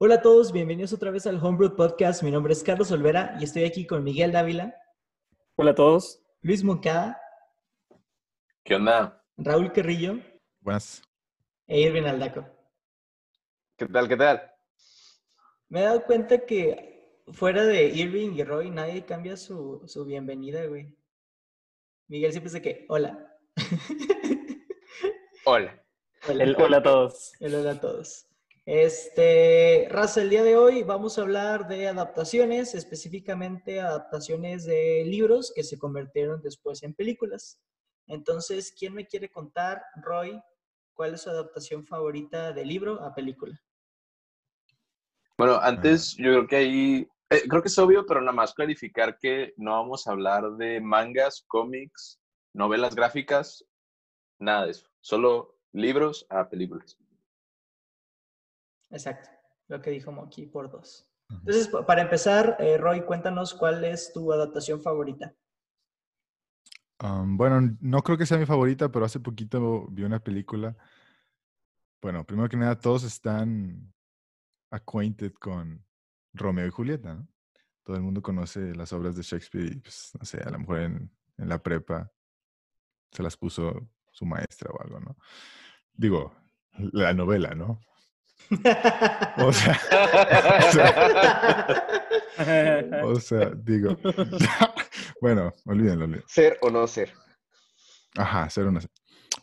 Hola a todos, bienvenidos otra vez al Homebrew Podcast. Mi nombre es Carlos Olvera y estoy aquí con Miguel Dávila. Hola a todos. Luis Moncada. ¿Qué onda? Raúl Carrillo. Buenas. E Irvin Aldaco. ¿Qué tal? ¿Qué tal? Me he dado cuenta que fuera de Irving y Roy nadie cambia su, su bienvenida, güey. Miguel siempre dice que, hola. Hola. Hola. El hola a todos. El hola a todos. Este, Raza, el día de hoy vamos a hablar de adaptaciones, específicamente adaptaciones de libros que se convirtieron después en películas. Entonces, ¿quién me quiere contar, Roy, cuál es su adaptación favorita de libro a película? Bueno, antes yo creo que ahí, eh, creo que es obvio, pero nada más clarificar que no vamos a hablar de mangas, cómics, novelas gráficas, nada de eso. Solo libros a películas. Exacto, lo que dijo Monkey por dos. Entonces, pa- para empezar, eh, Roy, cuéntanos cuál es tu adaptación favorita. Um, bueno, no creo que sea mi favorita, pero hace poquito vi una película. Bueno, primero que nada, todos están acquainted con Romeo y Julieta, ¿no? Todo el mundo conoce las obras de Shakespeare y, pues, no sé, a lo mejor en, en la prepa se las puso su maestra o algo, ¿no? Digo, la novela, ¿no? O sea, o sea, digo, bueno, olvídenlo, olvídenlo. Ser o no ser. Ajá, ser o no ser.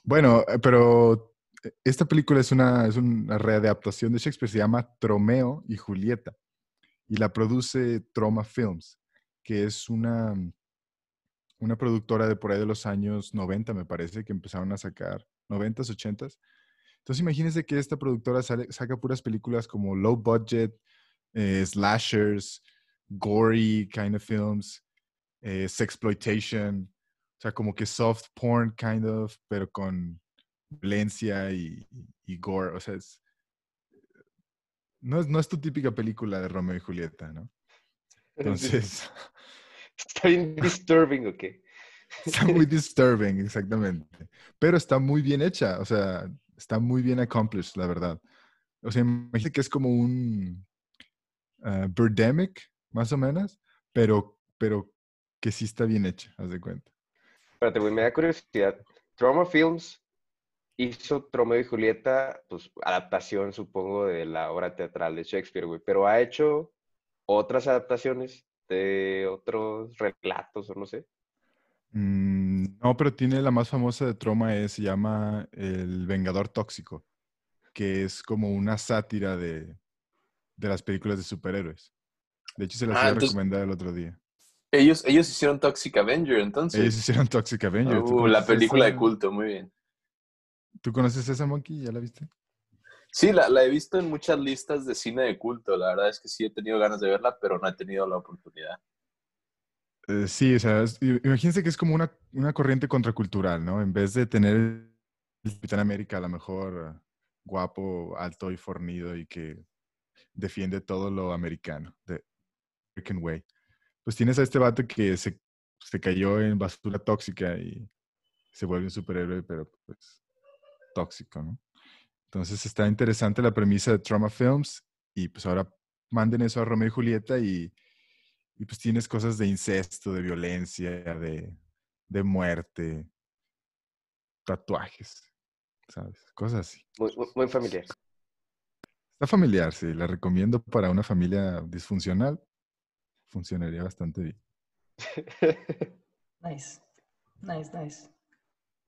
Bueno, eh, pero eh, esta película es una, es una readaptación de Shakespeare, se llama Tromeo y Julieta, y la produce Troma Films, que es una, una productora de por ahí de los años 90, me parece, que empezaron a sacar, 90s, 80s. Entonces imagínense que esta productora sale- saca puras películas como low budget, eh, slashers, gory kind of films, eh, sexploitation, o sea, como que soft porn kind of, pero con violencia y, gore. O sea, es, no, es, no es tu típica película de Romeo y Julieta, ¿no? Entonces, Está bien disturbing, ¿o qué? está muy disturbing, exactamente. Pero está muy bien hecha, o sea, está muy bien accomplished, la verdad. O sea, imagínate que es como un uh, Birdemic, más o menos, pero, pero que sí está bien hecha, haz de cuenta. Espérate, güey, me da curiosidad. Trauma Films hizo Tromeo y Julieta, pues adaptación, supongo, de la obra teatral de Shakespeare, güey, pero ha hecho otras adaptaciones de otros relatos, o no sé. Mm, no, pero tiene la más famosa de Troma, es, se llama El Vengador Tóxico, que es como una sátira de, de las películas de superhéroes. De hecho, se las Ah, entonces- recomendar el otro día. Ellos, ellos hicieron Toxic Avenger, entonces. Ellos hicieron Toxic Avenger. ¿Tú Uh, la película de culto, muy bien. ¿Tú conoces esa, Monkey? ¿Ya la viste? Sí, la, la he visto en muchas listas de cine de culto. La verdad es que sí he tenido ganas de verla, pero no he tenido la oportunidad. Eh, sí, o sea, es- imagínense que es como una, una corriente contracultural, ¿no? En vez de tener el Capitán América a lo mejor guapo, alto y fornido y que defiende todo lo americano, the American way. Pues tienes a este vato que se, se cayó en basura tóxica y se vuelve un superhéroe, pero pues tóxico, ¿no? Entonces está interesante la premisa de Trauma Films y pues ahora manden eso a Romeo y Julieta y, y pues tienes cosas de incesto, de violencia, de, de muerte, tatuajes, ¿sabes? Cosas así. Muy, familiar. Está familiar, sí, la recomiendo para una familia disfuncional. Funcionaría bastante bien. Nice, nice, nice.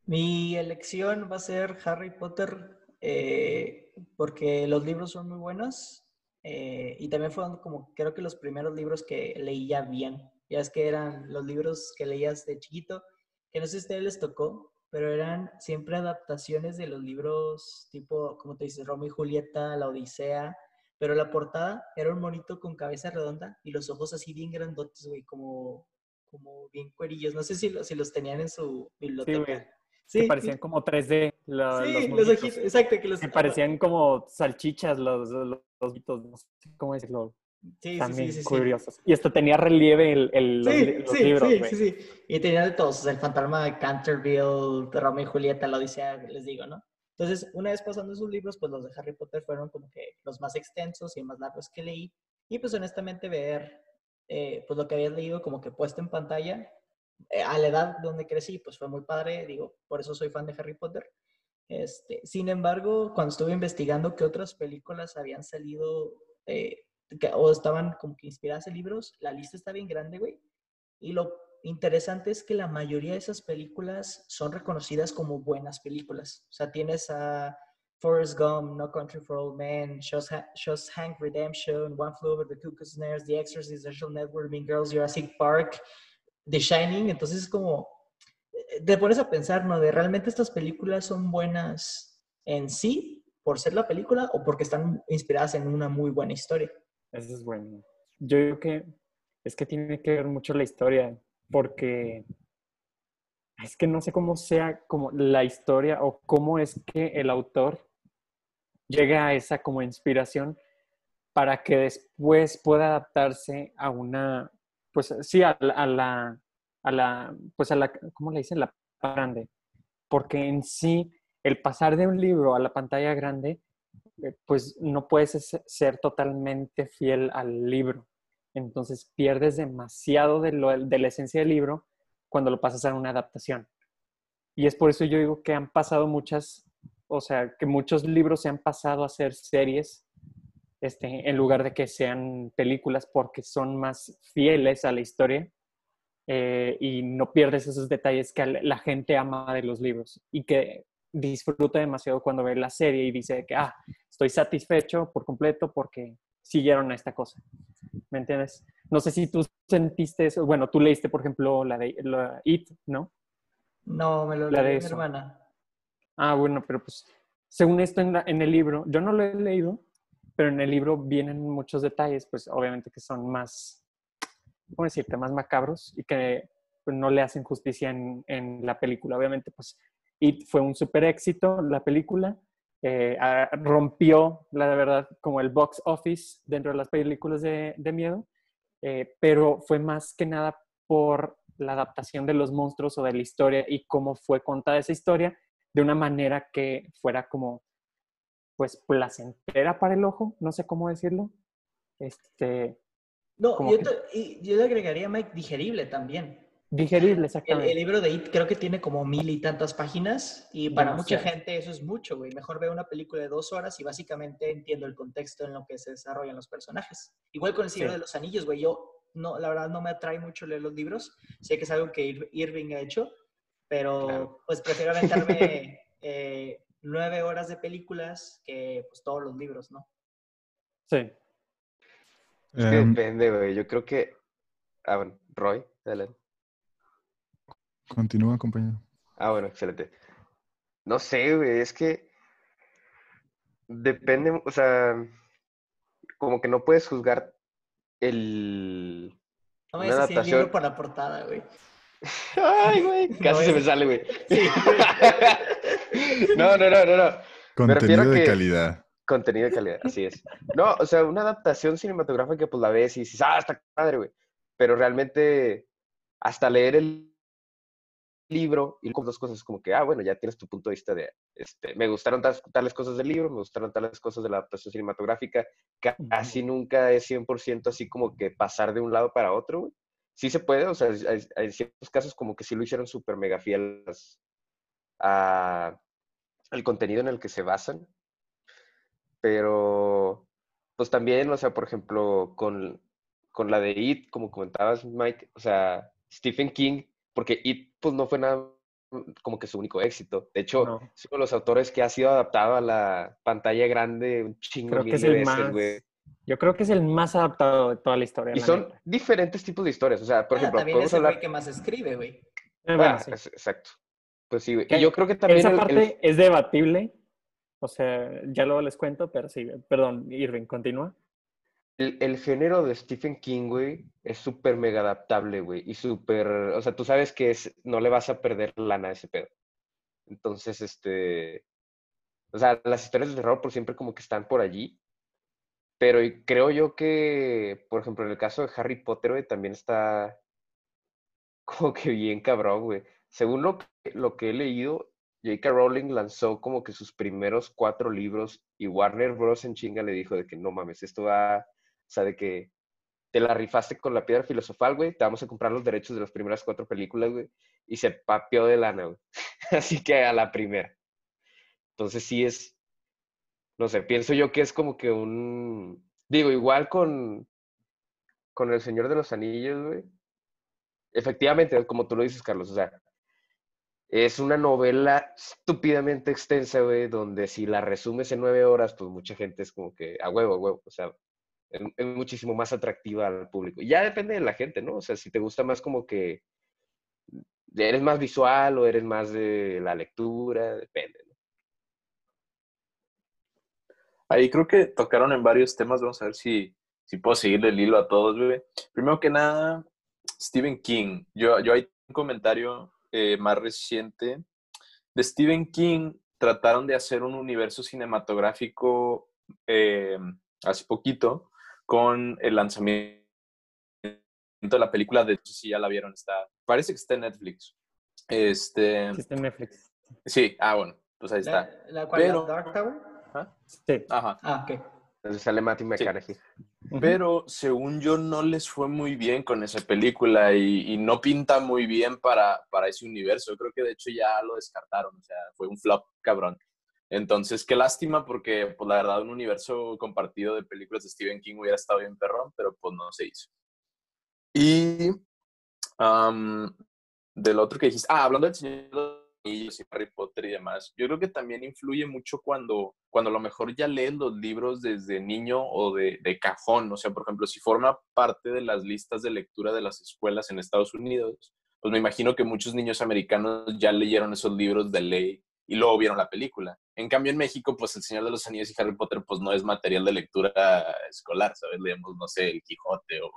Mi elección va a ser Harry Potter eh, porque los libros son muy buenos eh, y también fueron como creo que los primeros libros que leía bien. Ya es que eran los libros que leías de chiquito, que no sé si a ustedes les tocó, pero eran siempre adaptaciones de los libros tipo, como te dices, Romeo y Julieta, La Odisea, pero la portada era un monito con cabeza redonda y los ojos así bien grandotes, güey, como, como bien cuerillos. No sé si, lo- si los tenían en su biblioteca. Sí, Que parecían como 3D. la- sí, los los ojitos, exacto, que los Que parecían como salchichas los, los, bitos, no sé cómo decirlo. Sí, También sí, sí, curiosos. Y hasta tenía relieve el, el- los, los sí, libros, sí, sí, sí. Y tenía de todos, el fantasma de Canterville, Romeo y Julieta, la Odisea, les digo, ¿no? Entonces, una vez pasando esos libros, pues los de Harry Potter fueron como que los más extensos y más largos que leí. Y pues honestamente ver eh, pues lo que habías leído como que puesto en pantalla a la edad donde crecí, pues fue muy padre, digo, por eso soy fan de Harry Potter. Este, sin embargo, cuando estuve investigando qué otras películas habían salido eh, que- o estaban como que inspiradas en libros, la lista está bien grande, güey. Y lo interesante es que la mayoría de esas películas son reconocidas como buenas películas. O sea, tienes a Forrest Gump, No Country for Old Men, Shawsha- Shawshank Redemption, One Flew Over the Cuckoo's Nest, The Exorcist, Social Network, Mean Girls, Jurassic Park, The Shining. Entonces es como, eh, te pones a pensar, ¿no? De realmente estas películas son buenas en sí por ser la película o porque están inspiradas en una muy buena historia. Eso es bueno. Yo creo que es que tiene que ver mucho la historia, porque es que no sé cómo sea como la historia o cómo es que el autor llega a esa como inspiración para que después pueda adaptarse a una, pues sí, a la, a la, pues a la, ¿cómo le dicen? La grande. Porque en sí, el pasar de un libro a la pantalla grande eh, pues no puedes es- ser totalmente fiel al libro. Entonces pierdes demasiado de, lo- de la esencia del libro cuando lo pasas a una adaptación. Y es por eso yo digo que han pasado muchas, o sea, que muchos libros se han pasado a ser series este, en lugar de que sean películas porque son más fieles a la historia eh, y no pierdes esos detalles que la gente ama de los libros y que disfruta demasiado cuando ve la serie y dice que, ah, estoy satisfecho por completo porque siguieron a esta cosa. ¿Me entiendes? No sé si tú sentiste eso. Bueno, tú leíste, por ejemplo, la de la It, ¿no? No, me lo La de leí mi eso. hermana. Ah, bueno, pero pues según esto en, la- en el libro, yo no lo he leído, pero en el libro vienen muchos detalles, pues obviamente que son más, ¿cómo decirte?, más macabros y que pues, no le hacen justicia en, en la película. Obviamente, pues It fue un super éxito, la película. eh, ah, rompió, la verdad, como el box office dentro de las películas de, de miedo, eh, pero fue más que nada por la adaptación de los monstruos o de la historia y cómo fue contada esa historia de una manera que fuera como, pues, placentera para el ojo, no sé cómo decirlo. Este, No, yo, que- te- y yo le agregaría, Mike, digerible también. digerible, El, exactamente. el libro de It creo que tiene como mil y tantas páginas y para mucha gente eso es mucho, güey. Mejor veo una película de dos horas y básicamente entiendo el contexto en lo que se desarrollan los personajes. Igual con el Señor Sí. de los Anillos, güey. Yo, no, la verdad, no me atrae mucho leer los libros. Sé que es algo que Ir- Irving ha hecho, pero Claro. pues prefiero aventarme eh, nueve horas de películas que pues todos los libros, ¿no? Sí. Es que Em, depende, güey. Yo creo que. Ah, bueno, Roy, adelante. continúa, compañero. Ah, bueno, excelente. No sé, güey, es que depende, o sea, como que no puedes juzgar el... No me así el libro adaptación. por la portada, güey. Ay, güey, casi se es- me sale, güey. Sí. No, no, no, no, no. Contenido de que- calidad. Contenido de calidad, así es. No, o sea, una adaptación cinematográfica, pues la ves y dices, ah, está padre, güey. Pero realmente, hasta leer el libro y con dos cosas como que, ah, bueno, ya tienes tu punto de vista de, este, me gustaron tales, tales cosas del libro, me gustaron tales cosas de la adaptación cinematográfica, casi nunca es 100% así como que pasar de un lado para otro, güey. Sí se puede, o sea, hay ciertos casos como que sí lo hicieron súper mega fieles a el contenido en el que se basan, pero pues también, o sea, por ejemplo, con, con la de It, como comentabas, Mike, o sea, Stephen King, porque It pues no fue nada como que su único éxito. De hecho, No. es uno de los autores que ha sido adaptado a la pantalla grande un chingo Creo que mil es de el veces, más, güey. yo creo que es el más adaptado de toda la historia. Y la son neta. diferentes tipos de historias. O sea, por Ah, ejemplo, también es el hablar... que más escribe, güey. Eh, bueno, Ah, sí. es- exacto. Pues sí, güey. Y yo creo que también Esa el- el- parte es debatible. O sea, ya luego les cuento, pero sí, perdón, Irving, continúa. El, el género de Stephen King, güey, es súper mega adaptable, güey. Y súper, o sea, tú sabes que es, no le vas a perder lana a ese pedo. Entonces, este, o sea, las historias de terror por siempre como que están por allí. Pero creo yo que, por ejemplo, en el caso de Harry Potter, güey, también está como que bien cabrón, güey. Según lo que, lo que he leído, J.K. Rowling lanzó como que sus primeros cuatro libros y Warner Bros. en chinga le dijo de que no mames, esto va, o sea, de que te la rifaste con la piedra filosofal, güey, te vamos a comprar los derechos de las primeras cuatro películas, güey, y se papeó de lana, güey. Así que a la primera. Entonces sí es, no sé, pienso yo que es como que un, digo, igual con, con El Señor de los Anillos, güey. Efectivamente, como tú lo dices, Carlos, o sea, es una novela estúpidamente extensa, güey, donde si la resumes en nueve horas, pues mucha gente es como que a huevo, a huevo, o sea, es, muchísimo más atractiva al público. Ya depende de la gente, ¿no? O sea, si te gusta más como que eres más visual o eres más de la lectura, depende. ¿no? Ahí creo que tocaron en varios temas. Vamos a ver si, si puedo seguirle el hilo a todos, güey. Primero que nada, Stephen King. Yo, yo hay un comentario eh, más reciente de Stephen King. Trataron de hacer un universo cinematográfico eh, hace poquito con el lanzamiento de la película de si ya la vieron está parece que está en Netflix este Sí, está en Netflix. sí ah bueno pues ahí está ¿La, la cual, Pero- la Dark Tower? Sí. ajá Ah, ok. Entonces sale Matthew McConaughey. Pero según yo no les fue muy bien con esa película y, y no pinta muy bien para, para ese universo. Yo creo que de hecho ya lo descartaron, o sea, fue un flop cabrón. Entonces, qué lástima porque, pues la verdad, un universo compartido de películas de Stephen King hubiera estado bien perrón, pero pues no se hizo. Y am, del otro que dijiste, ah, hablando del Señor Anillos y Harry Potter y demás, yo creo que también influye mucho cuando, cuando a lo mejor ya lees los libros desde niño o de, de cajón. O sea, por ejemplo, si forma parte de las listas de lectura de las escuelas en Estados Unidos, pues me imagino que muchos niños americanos ya leyeron esos libros de ley y luego vieron la película. En cambio, en México, pues El Señor de los Anillos y Harry Potter, pues no es material de lectura escolar, ¿sabes? Leemos, no sé, El Quijote o,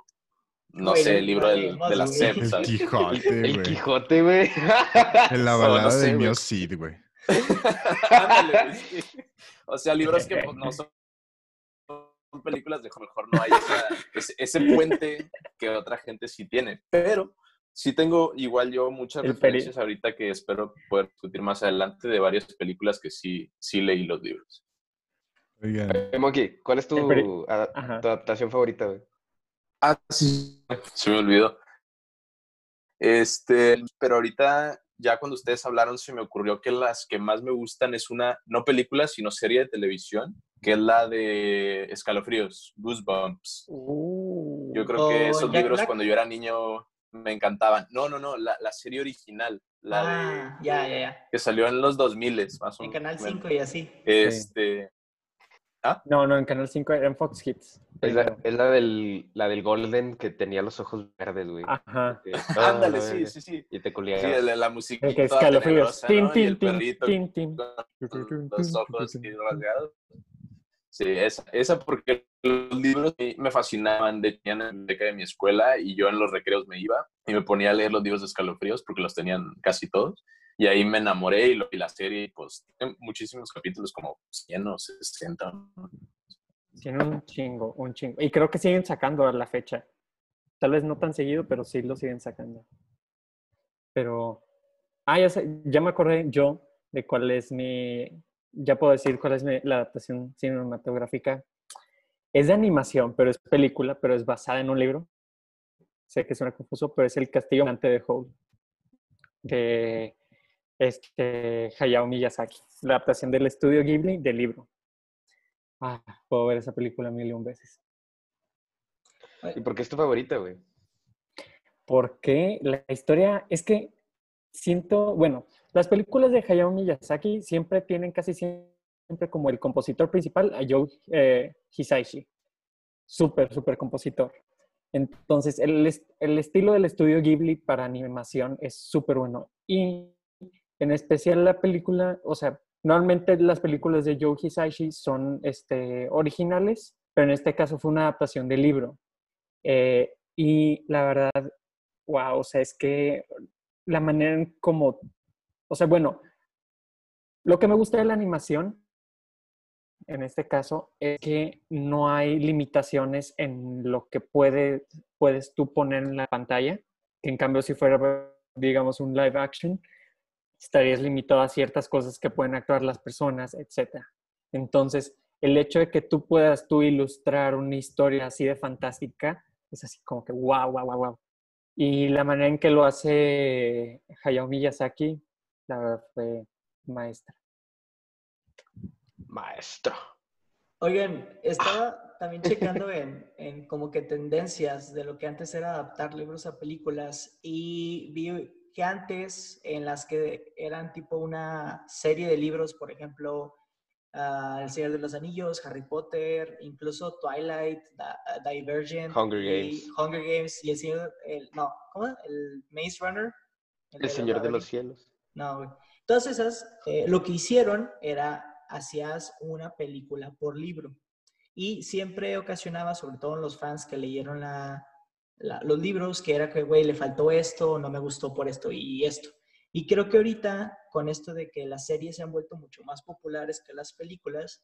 no Güey, sé, el libro no del- de la. SEP, El. Quijote, El güey. Quijote, güey. En la balada no sé, de. Mio Cid, güey. Ándale, güey, sí. O sea, libros que pues, no son películas de mejor no hay esa- ese, ese puente que otra gente sí tiene. Pero sí tengo igual yo muchas El referencias ahorita que espero poder discutir más adelante de varias películas que sí, sí leí los libros. Oigan, Monkey, ¿cuál es El Ajá. tu adaptación favorita, güey? Ah, sí. Se me olvidó. Este, pero ahorita, ya cuando ustedes hablaron, se me ocurrió que las que más me gustan es una, no película, sino serie de televisión, que es la de Escalofríos, Goosebumps. Uh, Yo creo que ¿O esos libros Black? cuando yo era niño me encantaban. No, no, no, la, la serie original, la Ah, de, ya, ya, ya. que salió en los 2000 más o En menos. Canal 5 y así. Este, No, no, en Canal 5 era en Fox Hits. Es la, es la del, la del Golden que tenía los ojos verdes, güey. Ajá. Que- ah, ándale, la sí, sí, sí. Y te Sí, culiaba. el de la musiquita El que escalofríos. tenebrosa, Tin, ¿no? Y el tin, tin, perrito tin, tin. con los ojos rasgados. Sí, esa, esa porque los libros me- fascinaban. De, tenían en la biblioteca de mi escuela y yo en los recreos me iba y me ponía a leer los libros de escalofríos porque los tenían casi todos. Y ahí me enamoré y lo vi la serie y pues tiene muchísimos capítulos, como 100 o 60. Tiene un chingo, un chingo. Y creo que siguen sacando a la fecha. Tal vez no tan seguido, pero sí lo siguen sacando. Pero. Ah, ya, sé, ya me acordé yo de cuál es mi. Ya puedo decir cuál es mi- la adaptación cinematográfica. Es de animación, pero es película, pero es basada en un libro. Sé que suena confuso, pero es El Castillo Ambulante de Howl. De este, Hayao Miyazaki. La adaptación del estudio Ghibli del libro. Ah, puedo ver esa película mil y un veces. ¿Y por qué es tu favorita, güey? Porque la historia es que siento, bueno, las películas de Hayao Miyazaki siempre tienen casi siempre como el compositor principal a Joe eh, Hisaishi. Súper, súper compositor. Entonces, el, el estilo del estudio Ghibli para animación es súper bueno. Y en especial la película, o sea, normalmente las películas de Joe Hisaishi son este, originales, pero en este caso fue una adaptación del libro. Eh, y la verdad, wow, o sea, es que la manera en como, o sea, bueno, lo que me gusta de la animación, en este caso, es que no hay limitaciones en lo que puede, puedes tú poner en la pantalla, que en cambio si fuera, digamos, un live action, estarías limitado a ciertas cosas que pueden actuar las personas, etc. Entonces, el hecho de que tú puedas tú ilustrar una historia así de fantástica es así como que wow, wow, wow, wow. Y la manera en que lo hace Hayao Miyazaki, la verdad fue maestra. Maestro. Oigan, estaba también checando en, en como que tendencias de lo que antes era adaptar libros a películas y vi que antes en las que eran tipo una serie de libros, por ejemplo, ah, El Señor de los Anillos, Harry Potter, incluso Twilight, Da- Divergent, Hunger y Games. Hunger Games y el Señor, el, no, ¿cómo? El Maze Runner. El Señor de los. Cielos. No, güey. Todas esas, eh, lo que hicieron era, hacías una película por libro. Y siempre ocasionaba, sobre todo en los fans que leyeron la, los libros, que era que, güey, le faltó esto, no me gustó por esto y esto. Y creo que ahorita, con esto de que las series se han vuelto mucho más populares que las películas,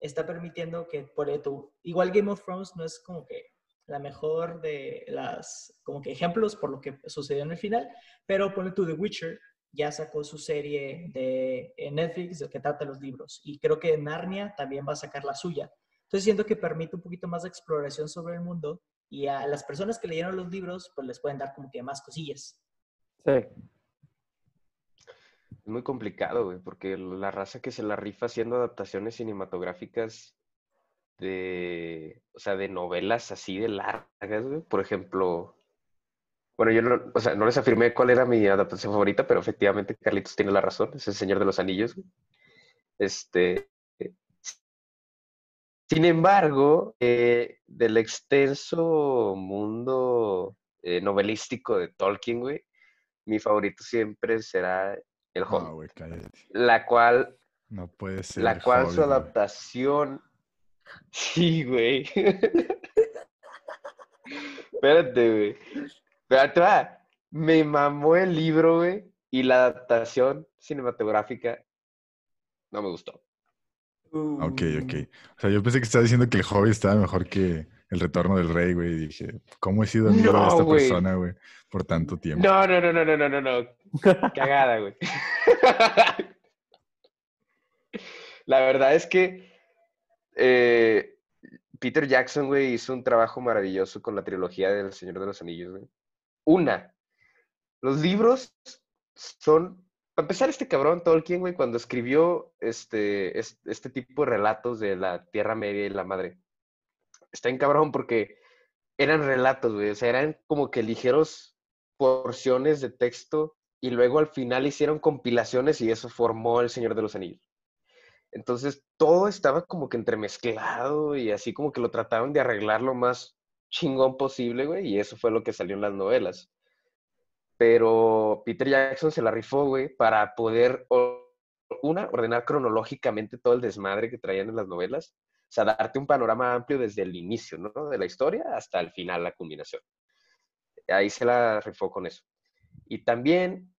está permitiendo que, por esto, igual Game of Thrones no es como que la mejor de las, como que ejemplos por lo que sucedió en el final, pero ponle tú The Witcher, ya sacó su serie de Netflix de que trata los libros. Y creo que Narnia también va a sacar la suya. Entonces siento que permite un poquito más de exploración sobre el mundo y a las personas que leyeron los libros, pues les pueden dar como que más cosillas. Sí. Es muy complicado, güey, porque la raza que se la rifa haciendo adaptaciones cinematográficas de, o sea, de novelas así de largas, güey. Por ejemplo, bueno, yo no, o sea, no les afirmé cuál era mi adaptación favorita, pero efectivamente Carlitos tiene la razón, es El Señor de los Anillos, güey. Este, sin embargo, eh, del extenso mundo eh, novelístico de Tolkien, güey, mi favorito siempre será El No, Hobbit, güey, la cual No puede ser. la cual Hobbit, su güey. adaptación. Sí, güey. Espérate, güey. Espérate, va. Me mamó el libro, güey. Y la adaptación cinematográfica no me gustó. Ok, ok. O sea, yo pensé que estaba diciendo que el Hobbit estaba mejor que El Retorno del Rey, güey. Y dije, ¿cómo he sido amigo de No, esta güey. persona, güey? Por tanto tiempo. No, no, no, no, no, no, no, no. Cagada, güey. La verdad es que eh, Peter Jackson, güey, hizo un trabajo maravilloso con la trilogía del Señor de los Anillos, güey. Una, los libros son, para empezar, este cabrón Tolkien, güey, cuando escribió este, es- este tipo de relatos de la Tierra Media y la Madre, está en cabrón porque eran relatos, güey, o sea, eran como que ligeros porciones de texto y luego al final hicieron compilaciones y eso formó El Señor de los Anillos. Entonces todo estaba como que entremezclado y así como que lo trataron de arreglar lo más chingón posible, güey, y eso fue lo que salió en las novelas. Pero Peter Jackson se la rifó, güey, para poder, una, ordenar cronológicamente todo el desmadre que traían en las novelas, o sea, darte un panorama amplio desde el inicio, ¿no? De la historia hasta el final, la culminación. Ahí se la rifó con eso. Y también,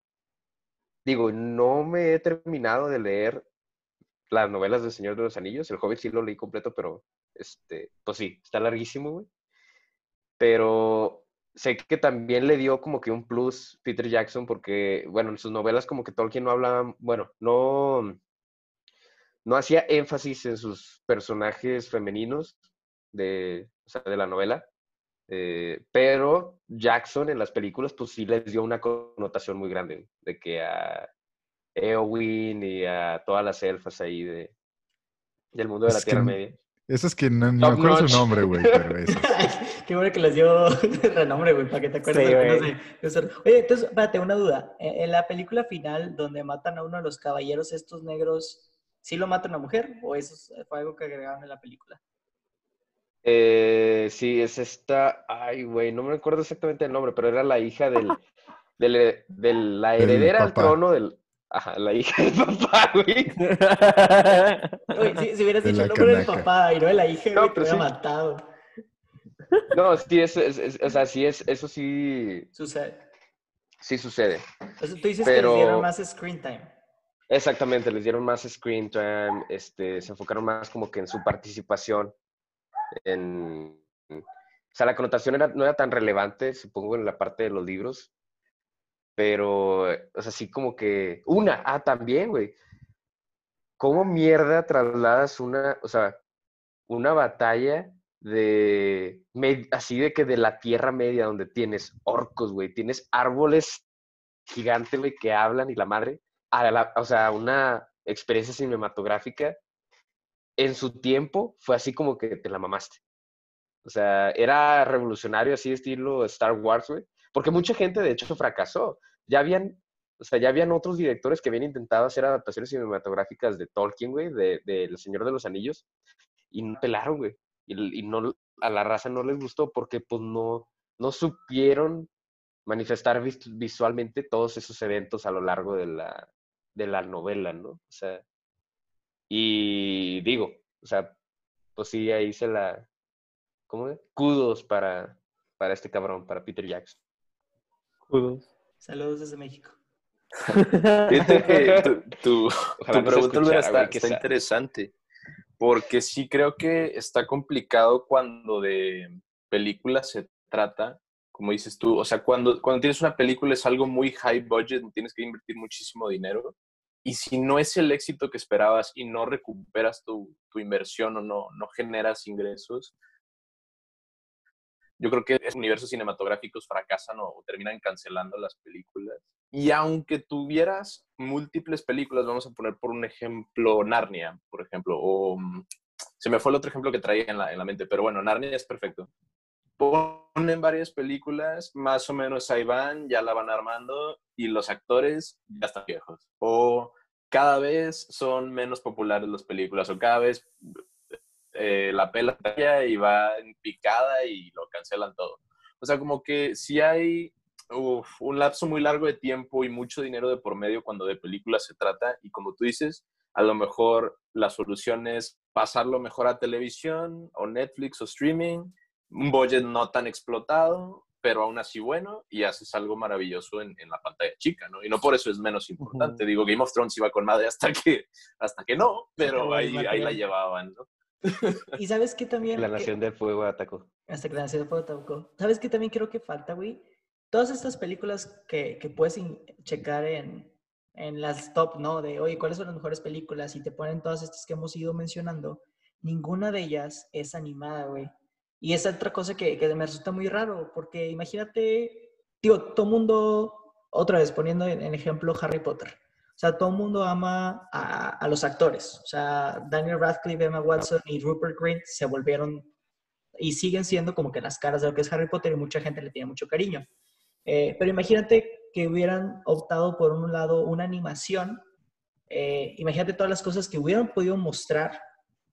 digo, no me he terminado de leer las novelas del Señor de los Anillos. El Hobbit sí lo leí completo, pero, este, pues sí, está larguísimo, güey. Pero sé que también le dio como que un plus Peter Jackson porque, bueno, en sus novelas como que Tolkien no hablaba, bueno, no, no hacía énfasis en sus personajes femeninos de, o sea, de la novela. Eh, pero Jackson en las películas, pues sí les dio una connotación muy grande, de que a Eowyn y a todas las elfas ahí de, del mundo de la Es que Tierra n- Media. Esas que no, me acuerdo notch. su nombre, güey, pero esas. Qué bueno que les dio renombre, güey, para que te acuerdes Sí, de esos. Oye, entonces, espérate, una duda. En, la película final, donde matan a uno de los caballeros estos negros, ¿sí lo mata una mujer? ¿O eso es- fue algo que agregaron en la película? Eh, sí, es esta, ay, güey, no me acuerdo exactamente el nombre, pero era la hija del, del, de la heredera al trono del, ajá, la hija del papá, güey. Oye, si, si hubieras De dicho el nombre del papá y no de la hija, No, güey, te pero hubiera sí. matado. No, sí, es, es- es- o sea, sí es, eso sí, Sucede. sí sucede. Tú dices que les Pero- dieron más screen time. Exactamente, les dieron más screen time, este, se enfocaron más como que en su participación. En, o sea, la connotación era- no era tan relevante, supongo, en la parte de los libros. pero, o sea, sí como que, una, ah, también, güey, ¿cómo mierda trasladas una, o sea, una batalla de, así de que de la Tierra Media, donde tienes orcos, güey, tienes árboles gigantes, güey, que hablan y la madre, o sea, una experiencia cinematográfica, en su tiempo fue así como que te la mamaste. O sea, era revolucionario así estilo Star Wars, güey. Porque mucha gente, de hecho, fracasó. Ya habían, o sea, ya habían otros directores que habían intentado hacer adaptaciones cinematográficas de Tolkien, güey, de, de El Señor de los Anillos, y no pelaron, güey. Y, y no, a la raza no les gustó porque, pues, no, no supieron manifestar vis- visualmente todos esos eventos a lo largo de la, de la novela, ¿no? O sea, y digo, o sea, pues sí, ahí se la, ¿cómo es? Kudos para, para este cabrón, para Peter Jackson. Kudos. Saludos desde México. Fíjate que tu, pregunta está, interesante. Porque sí creo que está complicado cuando de películas se trata, como dices tú. O sea, cuando, cuando tienes una película es algo muy high budget, tienes que invertir muchísimo dinero. Y si no es el éxito que esperabas y no recuperas tu, tu inversión o no, no generas ingresos, yo creo que universos cinematográficos fracasan o terminan cancelando las películas. Y aunque tuvieras múltiples películas, vamos a poner por un ejemplo Narnia, por ejemplo, o mm, se me fue el otro ejemplo que traía en la, en la mente, pero bueno, Narnia es perfecto. Ponen varias películas, más o menos ahí van, ya la van armando y los actores ya están viejos. O cada vez son menos populares las películas, o cada vez eh, la pela y va en picada y lo cancelan todo. O sea, como que si hay uf, un lapso muy largo de tiempo y mucho dinero de por medio cuando de películas se trata y como tú dices, a lo mejor la solución es pasarlo mejor a televisión o Netflix o streaming, un budget no tan explotado, pero aún así bueno, y haces algo maravilloso en, en la pantalla chica, ¿no? Y no por eso es menos importante. Ujú. Digo, Game of Thrones iba con madre hasta que, hasta que no, pero ahí, ahí la llevaban, ¿no? Y sabes que también... La que- Nación del Fuego atacó. Hasta que la Nación del Fuego atacó. ¿Sabes qué también creo que falta, güey? Todas estas películas que, que puedes checar en, en las top, ¿no? De, oye, ¿cuáles son las mejores películas? Y te ponen todas estas que hemos ido mencionando. Ninguna de ellas es animada, güey. Y esa otra cosa que, que me resulta muy raro, porque imagínate, digo, todo mundo, otra vez poniendo en, en ejemplo Harry Potter. O sea, todo el mundo ama a, a los actores. O sea, Daniel Radcliffe, Emma Watson y Rupert Grint se volvieron y siguen siendo como que las caras de lo que es Harry Potter y mucha gente le tiene mucho cariño. Eh, pero imagínate que hubieran optado por un lado una animación, eh, imagínate todas las cosas que hubieran podido mostrar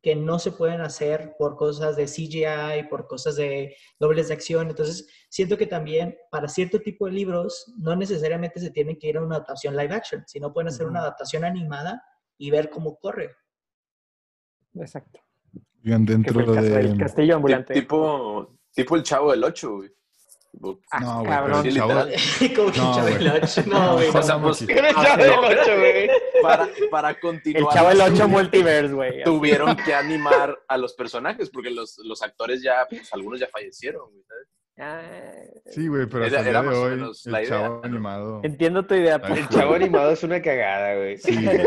que no se pueden hacer por cosas de CGI, por cosas de dobles de acción. Entonces, siento que también para cierto tipo de libros no necesariamente se tiene que ir a una adaptación live action, sino pueden hacer una adaptación animada y ver cómo corre. Exacto. Que dentro fue el, cas- el de... castillo Ti- ambulante. Tipo, tipo el chavo del 8, güey. Ah, No, güey, cabrón. pero el chavo... como que No, Chavo güey. el Ocho. No, güey. El Ah, Chavo del Ocho, güey. para, para El continuar. chavo del la 8 historia, multiverse, güey. Tuvieron que animar a los personajes porque los, los actores ya, pues algunos ya fallecieron, güey, ¿sabes? Ah, Sí, güey, pero Era- hasta el día de hoy, menos el la chavo animado... Entiendo tu idea. Ay, El chavo animado es una cagada, güey. Sí, güey.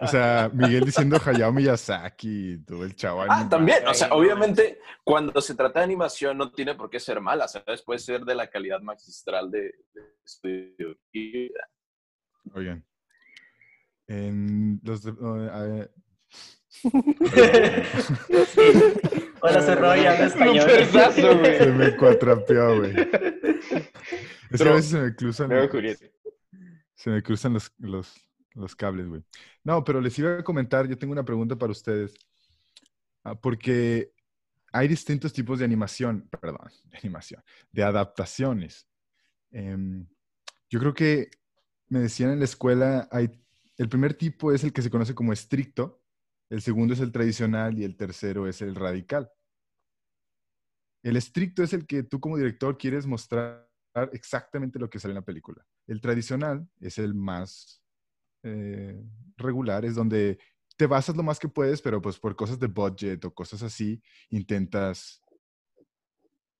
O sea, Miguel diciendo Hayao Miyazaki, y todo el chavo animado. Ah, también, o sea, Ay, no obviamente cuando se trata de animación no tiene por qué ser mala, ¿sabes? Puede ser de la calidad magistral de, de estudio. Oigan. En los... de- Hola, soy Roy, habla español. Güey. se me cuatrapeó, güey. Es que a veces se me cruzan, Luego, Julieta. se me cruzan los, los, los cables, güey. No, pero les iba a comentar, yo tengo una pregunta para ustedes. Ah, porque hay distintos tipos de animación, perdón, de animación, de adaptaciones. Em, yo creo que me decían en la escuela, hay, el primer tipo es el que se conoce como estricto, el segundo es el tradicional y el tercero es el radical. El estricto es el que tú como director quieres mostrar exactamente lo que sale en la película. El tradicional es el más eh, regular, es donde te basas lo más que puedes, pero pues por cosas de budget o cosas así, intentas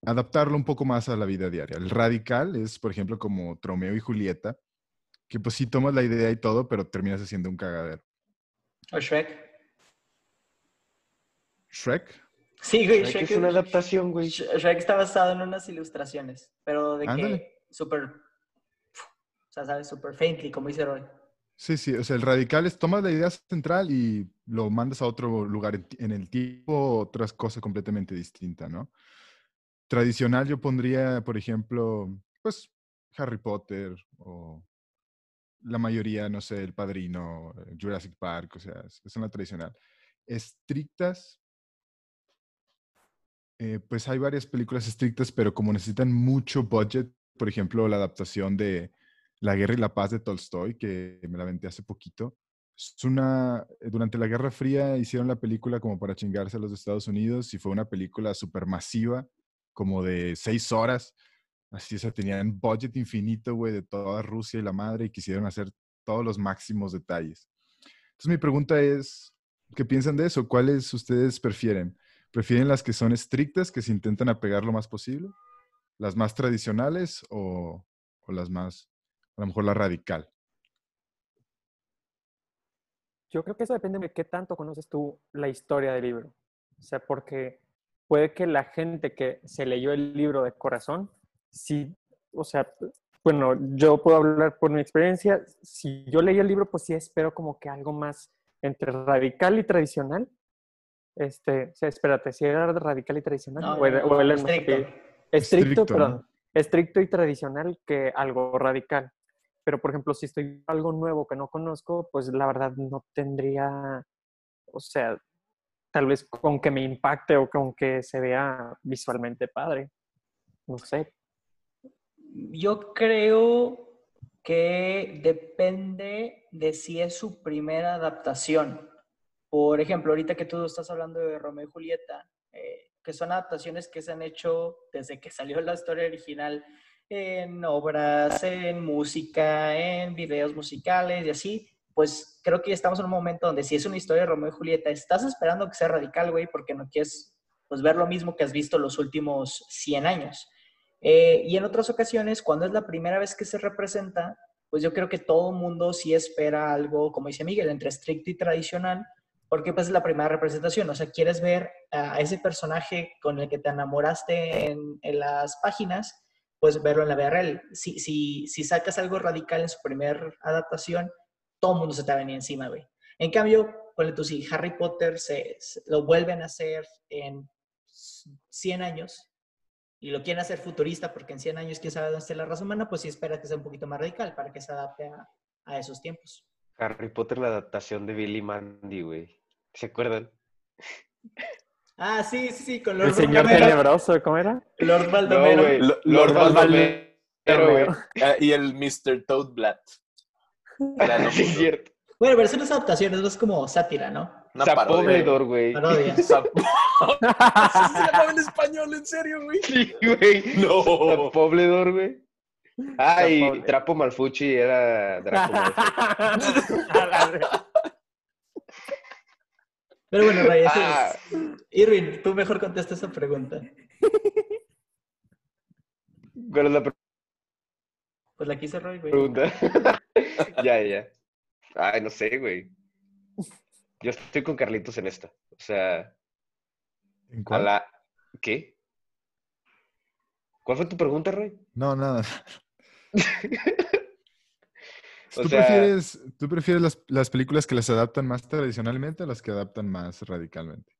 adaptarlo un poco más a la vida diaria. El radical es, por ejemplo, como Tromeo y Julieta, que pues sí tomas la idea y todo, pero terminas haciendo un cagadero. O. Shrek, Sí, güey, Shrek Shrek, es una adaptación, güey. Sh- Shrek está basado en unas ilustraciones, pero de que Ándale. súper, o sea, sabes, súper faintly, como dice Roy. Sí, sí, o sea, el radical es tomas la idea central y lo mandas a otro lugar en, el tiempo, otras cosas completamente distintas, ¿no? Tradicional yo pondría, por ejemplo, pues Harry Potter o la mayoría, no sé, El Padrino, Jurassic Park, o sea, es una tradicional. Estrictas, eh, pues hay varias películas estrictas, pero como necesitan mucho budget, por ejemplo, la adaptación de La Guerra y la Paz de Tolstoy, que me la aventé hace poquito. Es una, eh, durante la Guerra Fría hicieron la película como para chingarse a los Estados Unidos y fue una película súper masiva, como de seis horas. Así, o sea, tenían budget infinito, güey, de toda Rusia y la madre y quisieron hacer todos los máximos detalles. Entonces mi pregunta es, ¿qué piensan de eso? ¿Cuáles ustedes prefieren? ¿Prefieren las que son estrictas, que se intentan apegar lo más posible? ¿Las más tradicionales o, las más, a lo mejor la radical? Yo creo que eso depende de qué tanto conoces tú la historia del libro. O sea, porque puede que la gente que se leyó el libro de corazón, sí, o sea, bueno, yo puedo hablar por mi experiencia. Si yo leí el libro, pues sí espero como que algo más entre radical y tradicional. Este, o sea, espérate, si era radical y tradicional No, o era, no, o era estricto. estricto, Estricto, ¿no? perdón, estricto y tradicional que algo radical. Pero, por ejemplo, si estoy algo nuevo que no conozco, pues la verdad no tendría, o sea, tal vez con que me impacte o con que se vea visualmente padre. No sé. Yo creo que depende de si es su primera adaptación. Por ejemplo, ahorita que tú estás hablando de Romeo y Julieta, eh, que son adaptaciones que se han hecho desde que salió la historia original en obras, en música, en videos musicales y así, pues creo que estamos en un momento donde si es una historia de Romeo y Julieta, estás esperando que sea radical, güey, porque no quieres pues, ver lo mismo que has visto los últimos 100 años. Eh, y en otras ocasiones, cuando es la primera vez que se representa, pues yo creo que todo mundo sí espera algo, como dice Miguel, entre estricto y tradicional, porque pues es la primera representación, o sea, quieres ver a ese personaje con el que te enamoraste en, las páginas, pues verlo en la vida real. Si, si, si sacas algo radical en su primera adaptación, todo mundo se te va a venir encima, güey. En cambio, ponle tú, si Harry Potter se, lo vuelven a hacer en 100 años y lo quieren hacer futurista porque en 100 años quién sabe dónde esté la raza humana, pues sí espera que sea un poquito más radical para que se adapte a, a esos tiempos. Harry Potter, la adaptación de Billy Mandy, güey. ¿Se acuerdan? Ah, sí, sí, sí, con El Lord señor Baldomero. tenebroso, ¿cómo era? Lord No, Baldomero. güey. Lo- Lord Lord Baldomero, güey. Ah, y el Mr. Toadblatt. Sí, es cierto. Bueno, pero eso no es adaptación, eso es como sátira, ¿no? Una parodia. Sapobledor, güey. Parodia. Sap- Así se llamaba en español, en serio, güey. Sí, güey. No. Sapobledor, güey. Ah, y. Trapo Malfucci era Draco. Pero bueno, Ray, eso Ah. es. Irving, tú mejor contesta esa pregunta. ¿Cuál es la pre- Pues la quise Roy, güey. pregunta? ya, ya. Ay, no sé, güey. Yo estoy con Carlitos en esta. O sea, ¿En a cuál? la... ¿Qué? ¿Cuál fue tu pregunta, Roy? No, nada. O ¿Tú sea- prefieres, tú prefieres las, las películas que las adaptan más tradicionalmente o las que adaptan más radicalmente?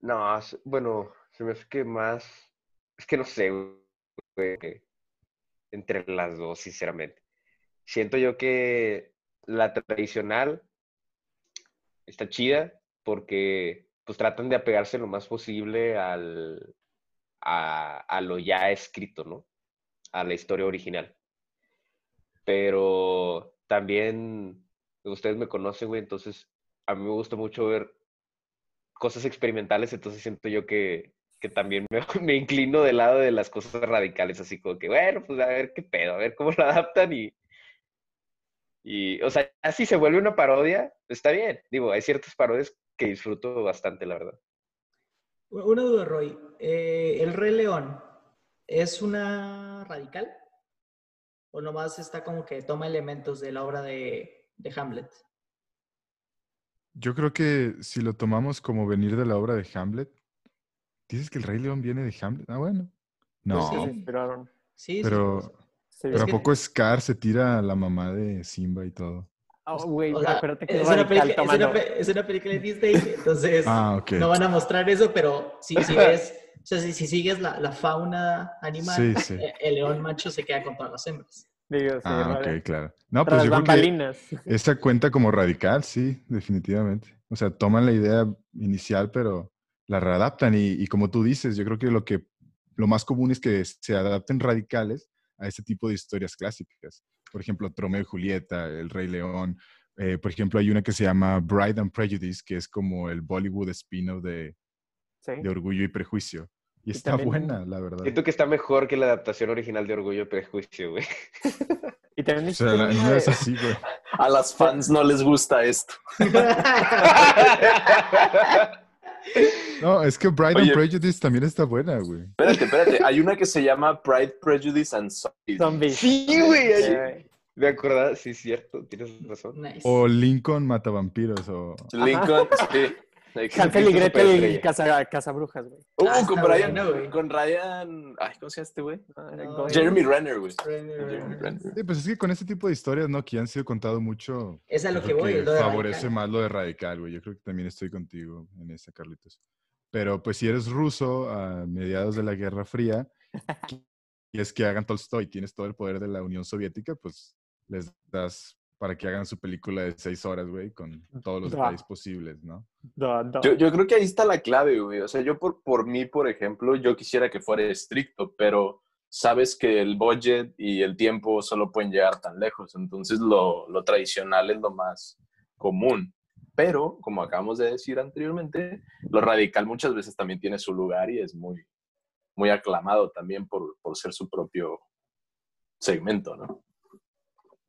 No, bueno, se me hace que más... Es que no sé, güey. Entre las dos, sinceramente. Siento yo que la tradicional está chida porque pues tratan de apegarse lo más posible al, a, a lo ya escrito, ¿no? A la historia original. Pero también ustedes me conocen, güey, entonces a mí me gusta mucho ver cosas experimentales, entonces siento yo que, que también me, me inclino del lado de las cosas radicales, así como que, bueno, pues a ver qué pedo, a ver cómo lo adaptan y, y o sea, así se vuelve una parodia, está bien. Digo, hay ciertas parodias que disfruto bastante, la verdad. Una duda, Roy. Eh, ¿El Rey León es una radical? ¿O nomás está como que toma elementos de la obra de, de Hamlet? Yo creo que si lo tomamos como venir de la obra de Hamlet, ¿dices que el Rey León viene de Hamlet? Ah, bueno. No, Pues Se sí. inspiraron. Sí, sí, pero, pues, Sí, pero ¿a poco Scar se tira a la mamá de Simba y todo? Oh, güey, o sea, acuérdate que es, una es, una, es una película de Disney, entonces Ah, ok. no van a mostrar eso, pero si, si ves, o sea, si, si sigues la, la fauna animal, Sí, sí. eh, el león macho se queda con todas las hembras. Digo, sí, Ah, ok, claro. No, pues yo creo que esta cuenta como radical, sí, definitivamente. O sea, toman la idea inicial, pero la readaptan y, y como tú dices, yo creo que lo que lo más común es que se adapten radicales a este tipo de historias clásicas. Por ejemplo, Tromeo y Julieta, El Rey León. Eh, por ejemplo, hay una que se llama Bride and Prejudice, que es como el Bollywood spin-off de, Sí. de Orgullo y Prejuicio. Y Y está también- buena, la verdad. Siento que está mejor que la adaptación original de Orgullo y Prejuicio, güey. Y también O sea, la- no es así, güey. A las fans no les gusta esto. No, es que Bride and. Prejudice también está buena, güey. Espérate, espérate. Hay una que se llama Pride, Prejudice and Zombies. zombies. sí, güey. Me acordaba, sí, cierto, tienes razón. Nice. O Lincoln Matavampiros, o... Lincoln, sí. Hansel y Gretel y. Casa, Casa Brujas, güey. Uh, Ah, con Brian, bueno, güey. con Ryan, ay, ¿cómo se llama este güey? Ah, No, Jeremy Renner, güey. Sí, pues es que con este tipo de historias, ¿no? Que han sido contado mucho. Es a lo que voy, lo de favorece radical. más lo de radical, güey. Yo creo que también estoy contigo en esa, Carlitos. Pero pues si eres ruso a mediados de la Guerra Fría y es que hagan Tolstoy, tienes todo el poder de la Unión Soviética, pues les das para que hagan su película de seis horas, güey, con todos los Da. detalles posibles, ¿no? Da- da. Yo, yo creo que ahí está la clave, güey. O sea, yo por, por mí, por ejemplo, yo quisiera que fuera estricto, pero sabes que el budget y el tiempo solo pueden llegar tan lejos. Entonces, lo, lo tradicional es lo más común. Pero, como acabamos de decir anteriormente, lo radical muchas veces también tiene su lugar y es muy, muy aclamado también por, por ser su propio segmento, ¿no?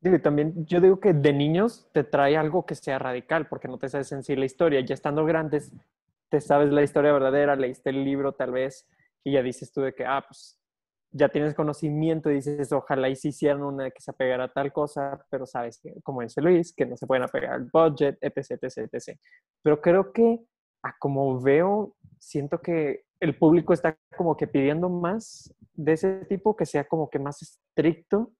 Digo, también yo digo que de niños te trae algo que sea radical, porque no te sabes en sí la historia. Ya estando grandes, te sabes la historia verdadera, leíste el libro tal vez, y ya dices tú de que, ah, pues ya tienes conocimiento y dices, ojalá y si hicieran una que se apegara a tal cosa, pero sabes, que, como dice Luis, que no se pueden apegar al budget, etc, etc, etc. Pero creo que, a como veo, siento que el público está como que pidiendo más de ese tipo, que sea como que más estricto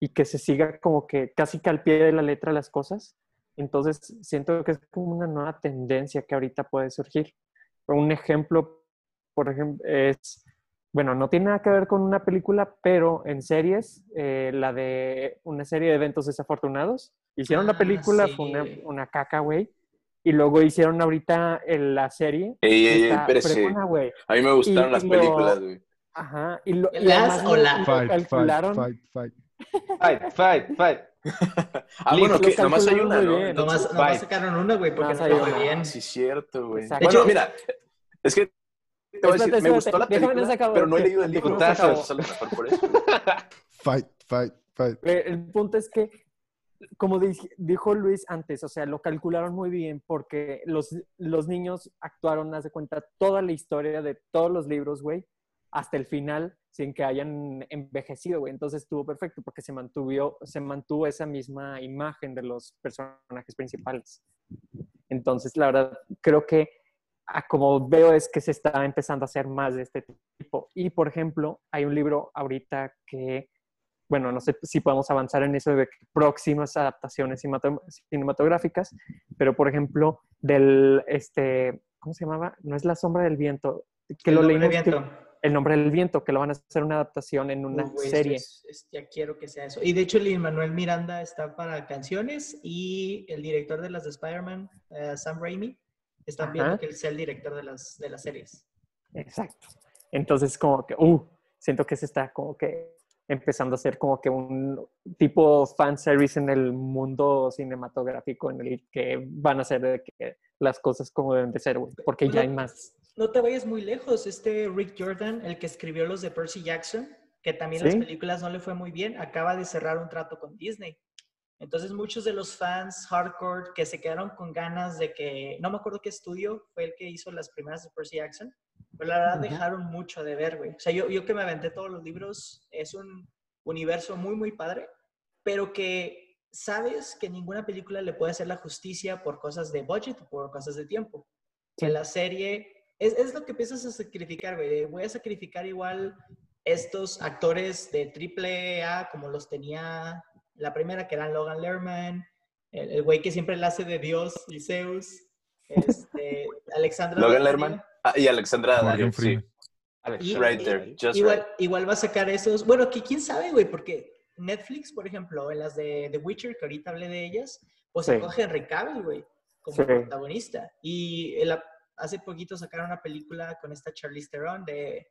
y que se siga como que casi que al pie de la letra las cosas. Entonces, siento que es como una nueva tendencia que ahorita puede surgir. Un ejemplo, por ejemplo, es, bueno, no tiene nada que ver con una película, pero en series, eh, la de una serie de eventos desafortunados, hicieron la Ah, película, sí, fue una, una caca, güey, y luego hicieron ahorita en la serie. Ey, y ey, ey. A mí me gustaron Y las lo- películas, güey. Ajá, y lo, ¿Las o la? Fight, fight, fight, fight. Fight, fight. Ah, Listo, bueno, que nomás hay una, ¿no? bien. Nomás, nomás sacaron una, güey, porque no le fue una. bien. Sí, cierto, güey. Bueno, De hecho- mira, es que te voy a decir, Espérate, me gustó la película, pero no he leído el libro. Putazos. Por eso. Fight, fight, fight. El punto es que, como dij- dijo Luis antes, o sea, lo calcularon muy bien porque los, los niños actuaron, haz de cuenta, toda la historia de todos los libros, güey, hasta el final, sin que hayan envejecido, güey. Entonces estuvo perfecto porque se mantuvo, se mantuvo esa misma imagen de los personajes principales. Entonces, la verdad, creo que a como veo es que se está empezando a hacer más de este tipo. Y, por ejemplo, hay un libro ahorita que bueno, no sé si podemos avanzar en eso de próximas adaptaciones cinemato- cinematográficas, pero por ejemplo, del, este, ¿cómo se llamaba? No es La Sombra del Viento, que El lo leímos, que- viento. El Nombre del Viento, que lo van a hacer una adaptación en una Uy, serie. es- es- ya quiero que sea eso. Y de hecho, Lin Manuel Miranda está para canciones y el director de las de Spider-Man, eh, Sam Raimi, está Ajá. viendo que él sea el director de las, de las series. Exacto. Entonces, como que, uh, siento que se está como que empezando a hacer como que un tipo fanservice en el mundo cinematográfico en el que van a hacer de que las cosas como deben de ser, porque ya hay más. No te vayas muy lejos. Este Rick Jordan, el que escribió los de Percy Jackson, que también las películas no le fue muy bien, acaba de cerrar un trato con Disney. Entonces muchos de los fans hardcore que se quedaron con ganas de que, no me acuerdo qué estudio fue el que hizo las primeras de Percy Jackson, pero la verdad dejaron mucho de ver, güey. O sea, yo, yo que me aventé todos los libros, es un universo muy, muy padre, pero que sabes que ninguna película le puede hacer la justicia por cosas de budget por cosas de tiempo. Que la serie, es, es lo que empiezas a sacrificar, güey. Voy a sacrificar igual estos actores de triple A como los tenía la primera, que eran Logan Lerman, el el güey que siempre le hace de Dios y Zeus, este, Alexandra. Logan. Lerman. Ah, y Alexandra Morgan Daddario, sí. Freeman. Alex, Y- Right there, just igual, right. igual va a sacar esos. Bueno, que quién sabe, güey, porque Netflix, por ejemplo, en las de The Witcher, que ahorita hablé de ellas, pues se coge Henry Cavill, güey, como Sí. protagonista. Y el- hace poquito sacaron una película con esta Charlize Theron de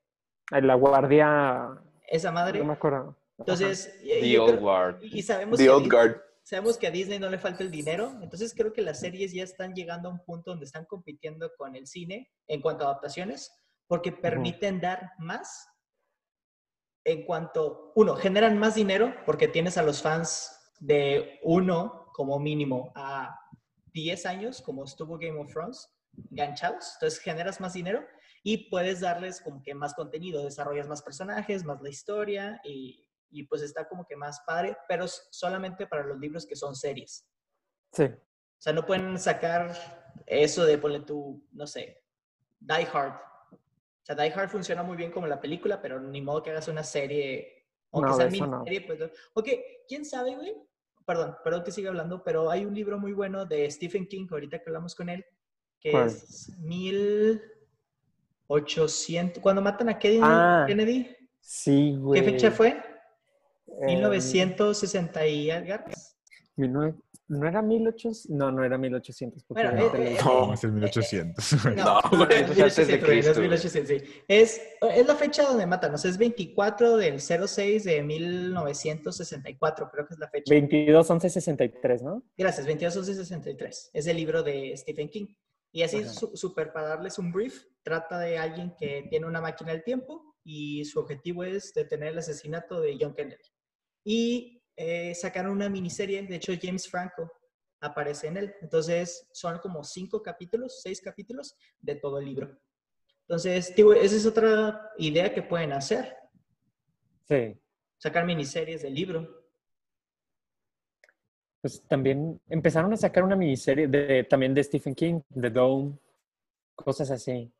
La guardia, esa madre. no me acuerdo. Entonces, The Old creo- Guard. y sabemos The que a Old Dis- Guard. sabemos que a Disney no le falta el dinero, entonces creo que las series ya están llegando a un punto donde están compitiendo con el cine en cuanto a adaptaciones, porque permiten dar más en cuanto, uno, generan más dinero porque tienes a los fans de uno como mínimo a 10 años, como estuvo Game of Thrones, enganchados, entonces generas más dinero y puedes darles como que más contenido, desarrollas más personajes, más la historia y, y pues está como que más padre, pero solamente para los libros que son series. Sí. O sea, no pueden sacar eso de ponle tú, no sé, Die Hard. O sea, Die Hard funciona muy bien como la película, pero ni modo que hagas una serie, aunque No, sea eso no. miniserie, pues. Ok, quién sabe, güey. Perdón, perdón que siga hablando, pero hay un libro muy bueno de Stephen King, ahorita que hablamos con él, que ¿Cuál? es 1800. Cuando matan a Kennedy, Ah, Kennedy Sí, güey. ¿qué fecha fue? Eh, 1960 y algo. 19 ¿No era 1800? No, no era 1800. Porque Bueno, eh, eh. No. No, es el 1800. No, güey. es Eso es antes de 1800, güey, no es Cristo, güey. 1800, sí. Es, es la fecha donde matan, o sea, es 24 del 06 de 1964, creo que es la fecha. 22, 11, 63, ¿no? Gracias, 22 11 63. Es el libro de Stephen King. Y así, su- súper para darles un brief, trata de alguien que tiene una máquina del tiempo y su objetivo es detener el asesinato de John Kennedy. Y eh, sacaron una miniserie, de hecho James Franco aparece en él. Entonces son como cinco capítulos, seis capítulos de todo el libro. Entonces, digo, esa es otra idea que pueden hacer, Sí. sacar miniseries del libro. Pues también empezaron a sacar una miniserie de, también de Stephen King, The Dome, cosas así.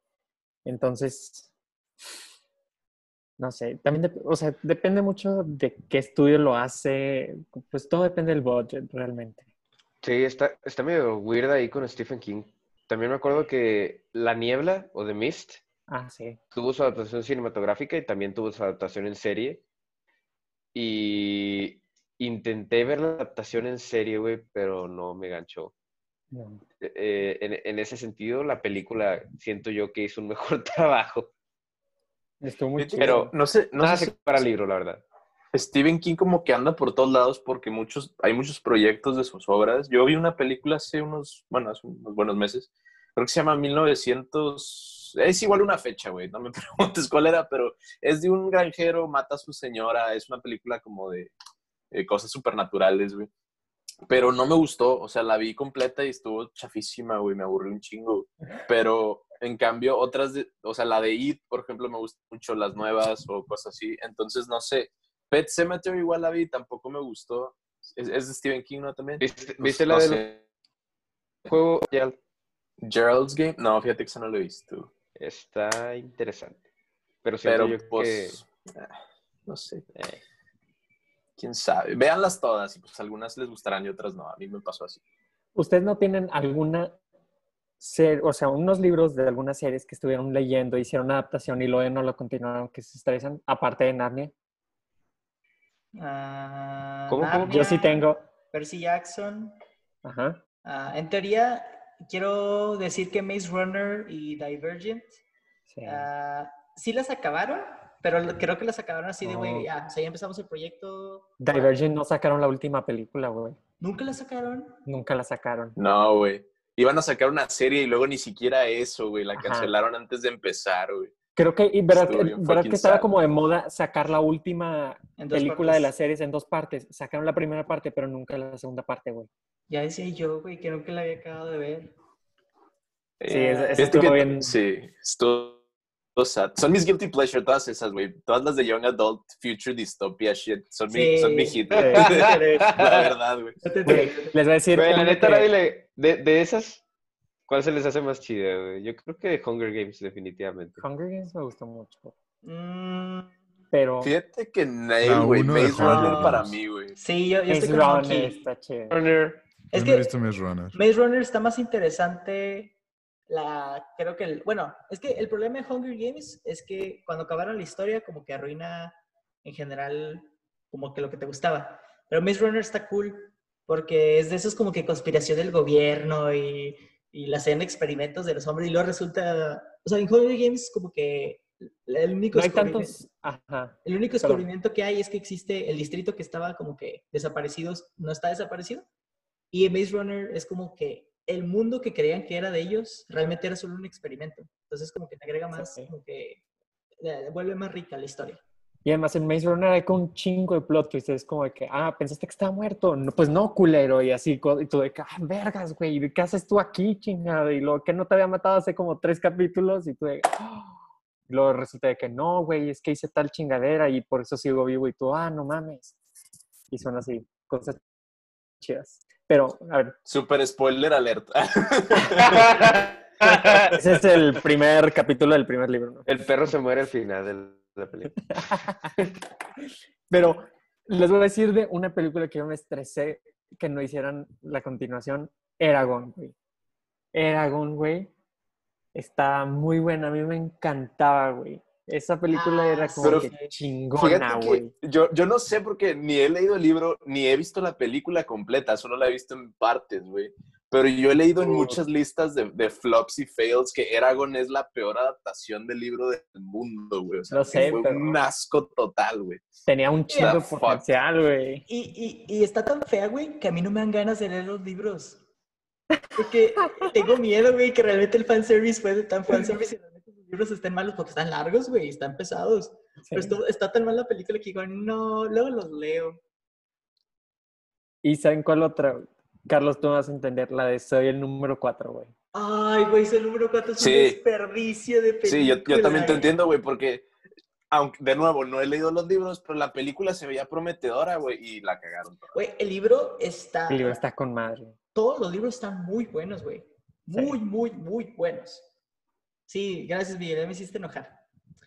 Entonces, no sé, también, dep- o sea, depende mucho de qué estudio lo hace, pues todo depende del budget realmente. Sí, está, está medio weird ahí con Stephen King. También me acuerdo que La Niebla o The Mist Ah, sí. tuvo su adaptación cinematográfica y también tuvo su adaptación en serie. Y intenté ver la adaptación en serie, güey, pero no me ganchó. No. Eh, en, en ese sentido, la película siento yo que hizo un mejor trabajo. Estuvo muy chido. Pero no sé, no Nada sé si para el libro, la verdad. Stephen King como que anda por todos lados porque muchos, hay muchos proyectos de sus obras. Yo vi una película hace unos, bueno, hace unos buenos meses, creo que se llama 1900, es igual una fecha, güey, no me preguntes cuál era, pero es de un granjero, mata a su señora, es una película como de, eh, cosas supernaturales, güey. Pero no me gustó, o sea, la vi completa y estuvo chafísima, güey, me aburrió un chingo. Pero en cambio, otras, de, o sea, la de It, por ejemplo, me gustan mucho las nuevas o cosas así. Entonces, no sé. Pet Cemetery igual la vi, tampoco me gustó. Es, es de Stephen King, ¿no? También. ¿Viste, No- viste no la del sé. juego? Ya Gerald's Game. No, fíjate que eso no lo he visto. está interesante. Pero Pero, yo pues, ah, no sé. que... eh, Quién sabe. Véanlas todas y pues algunas les gustarán y otras no. A mí me pasó así. ¿Ustedes no tienen alguna serie, o sea, unos libros de algunas series que estuvieron leyendo, hicieron adaptación y luego no lo continuaron, que se estresan, aparte de Narnia? Ah, ¿Cómo, cómo? Yo sí tengo. Percy Jackson. Ajá. Ah, en teoría, quiero decir que Maze Runner y Divergent Sí. ah, sí las acabaron, pero creo que las acabaron así de, Oh. güey, ya, o sea, ya empezamos el proyecto. Divergent no sacaron la última película, güey. ¿Nunca las sacaron? Nunca la sacaron. No, güey. Iban a sacar una serie y luego ni siquiera eso, güey. La Ajá. cancelaron antes de empezar, güey. Creo que, y verdad, que- verdad que estaba sad. como de moda sacar la última película de las series en dos partes. Sacaron la primera parte, pero nunca la segunda parte, güey. Ya decía yo, güey, que nunca la había acabado de ver. Sí, es- estuvo que- bien. Sí, estuvo Son mis guilty pleasure todas esas, güey. Todas las de Young Adult, Future Dystopia shit. Son, mi, son mi hit. Sí. la verdad, güey. Güey, les voy a decir. Güey, la neta, que- nadie le- de, de esas, ¿cuál se les hace más chida, güey? Yo creo que Hunger Games, definitivamente. Hunger Games me gustó mucho. Mm, Pero Fíjate que Nail, güey. Maze Runner para mí, güey. sí, yo, yo Maze estoy con Runner está chido. Runner. Es Yo no he que visto Maze Runner. Maze Runner está más interesante. La, creo que, el, bueno, es que el problema de Hunger Games es que cuando acabaron la historia, como que arruina en general, como que lo que te gustaba. Pero Maze Runner está cool porque es de esos como que conspiración del gobierno y, y la hacen experimentos de los hombres y luego resulta, o sea, en Hunger Games como que el único No hay tantos. Ajá. el único descubrimiento que hay es que existe el distrito que estaba como que desaparecido, no está desaparecido. Y en Maze Runner es como que el mundo que creían que era de ellos realmente era solo un experimento. Entonces como que te agrega más, Sí. como que eh, vuelve más rica la historia. Y además en Maze Runner hay con un chingo de plot twists. Es como de que, ah, pensaste que estaba muerto. No, pues no, culero. Y así, y tú de que, ah, vergas, güey. ¿Qué haces tú aquí, chingada? Y luego que no te había matado hace como tres capítulos. Y tú de, "Ah". Y luego resulta de que no, güey, es que hice tal chingadera y por eso sigo vivo. Y tú, ah, no mames. Y son así, cosas chidas. Pero, a ver, Super spoiler alert. ese es el primer capítulo del primer libro, ¿no? El perro se muere al final de la película. Pero les voy a decir de una película que yo me estresé que no hicieran la continuación, Eragon, güey. Eragon, güey, está muy buena. A mí me encantaba, güey. Esa película Ah, era como pero que chingona, güey. que yo, yo no sé porque ni he leído el libro, ni he visto la película completa, solo la he visto en partes, güey. Pero yo he leído en muchas listas de, de flops y fails que Eragon es la peor adaptación del libro del mundo, güey. O sea, Lo sé, fue pero- un asco total, güey. Tenía un chingo potencial, güey. Y, y, y está tan fea, güey, que a mí no me dan ganas de leer los libros. Porque tengo miedo, güey, que realmente el fanservice fue de tan fanservice y libros estén malos porque están largos, güey, están pesados. Sí. Pero esto- está tan mal la película que digo, no, luego los leo. ¿Y saben cuál otra? Carlos, tú me vas a entender, la de Soy el número 4, güey. Ay, güey, ese número 4 es Sí. un desperdicio de película. Sí, yo, yo también te entiendo, güey, porque, aunque de nuevo, no he leído los libros, pero la película se veía prometedora, güey, y la cagaron. Güey, el libro está... El libro está con madre. Todos los libros están muy buenos, güey. Muy, muy, muy buenos. Sí, gracias, Miguel, ya me hiciste enojar.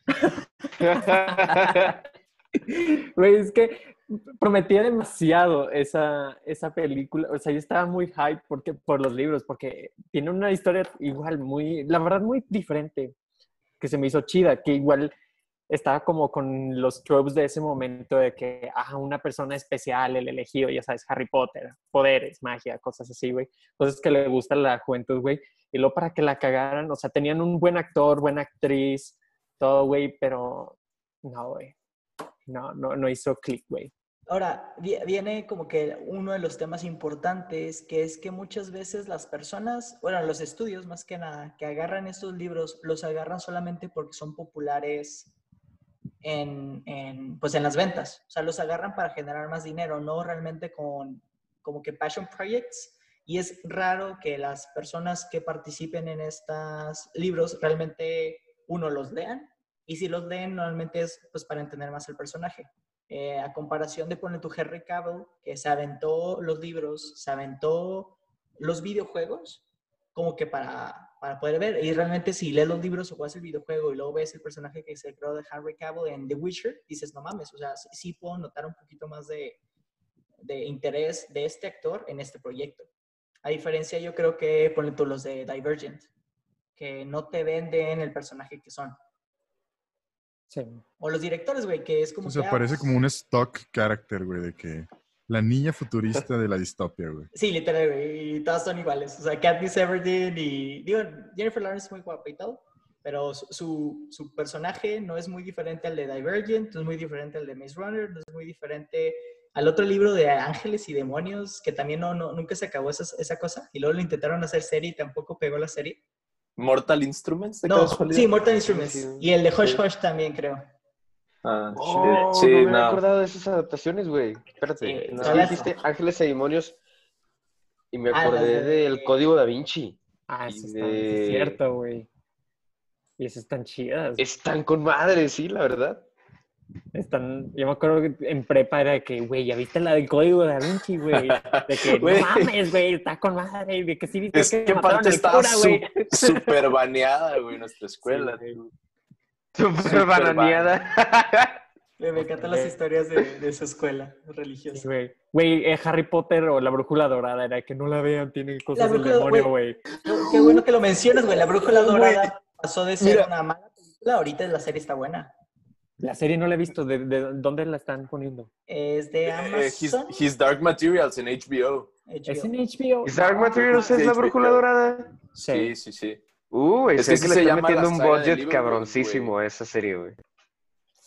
Güey, es que prometía demasiado esa, esa película. O sea, yo estaba muy hype porque, por los libros, porque tiene una historia igual muy, la verdad, muy diferente, que se me hizo chida, que igual estaba como con los tropes de ese momento de que, ah, una persona especial, el elegido, ya sabes, Harry Potter, poderes, magia, cosas así, güey. Cosas que le gusta la juventud, güey. Y luego para que la cagaran, o sea, tenían un buen actor, buena actriz, todo, güey, pero no, güey. No, no, no hizo click, güey. Ahora, vi- viene como que uno de los temas importantes, que es que muchas veces las personas, bueno, los estudios más que nada, que agarran estos libros, los agarran solamente porque son populares en, en, pues en las ventas. O sea, los agarran para generar más dinero, no realmente con como que passion projects. Y es raro que las personas que participen en estos libros realmente, uno, los lean. Y si los leen, normalmente es pues para entender más el personaje. Eh, a comparación de poner tu Henry Cavill, que se aventó los libros, se aventó los videojuegos, como que para, para poder ver. Y realmente si lees los libros o juegas el videojuego y luego ves el personaje que se creó de Henry Cavill en The Witcher, dices, no mames, o sea, sí, sí puedo notar un poquito más de, de interés de este actor en este proyecto. A diferencia, yo creo que ponen tú los de Divergent, que no te venden el personaje que son. Sí. O los directores, güey, que es como O sea, que, ah, parece pues, como un stock character, güey, de que la niña futurista de la distopia, güey. Sí, literal, güey. Y todas son iguales. O sea, Katniss Everdeen y... Digo, Jennifer Lawrence es muy guapa y todo. Pero su, su, personaje no es muy diferente al de Divergent, no es muy diferente al de Maze Runner, no es muy diferente al otro libro de Ángeles y Demonios, que también no, no, nunca se acabó esa, esa cosa. Y luego lo intentaron hacer serie y tampoco pegó la serie. Mortal Instruments, de No, casualidad? sí, Mortal Instruments. Y el de Hush Sí. Hush también, creo. Ah, Oh, sí, no me no. había acordado de esas adaptaciones, güey. Espérate. Sí, no, las- dijiste Ángeles y Demonios y me Ah, acordé de- del Código Da Vinci. Ah, eso está sí de- es cierto, güey. Y esas están chidas. Están con madre, sí, la verdad. Están, yo me acuerdo que en prepa era de que, güey, ¿ya viste la del código de Da Vinci, güey? De que, Güey. no mames, güey, está con madre. De que sí viste Es que al estaba cura, güey. su- súper baneada, güey, nuestra escuela. güey. Súper bananeada. Me, me encantan las Eh. historias de, de su escuela Sí, religiosa. güey. Güey, eh, Harry Potter o la brújula dorada era que no la vean, tiene cosas del demonio, güey. güey. Qué, bueno que lo mencionas, güey. La brújula Güey. dorada pasó de ser Mira. una mala película. Ahorita la serie está buena. La serie no la he visto. ¿De, de dónde la están poniendo? Es de Eh, his, Amazon. his Dark Materials en HBO. ¿Es en HBO? ¿Y Dark Materials Sí, es la sí, brújula sí. dorada? Sí, sí, sí. Uh, Es es que que, sí le se está llama metiendo un budget cabroncísimo a esa serie, güey.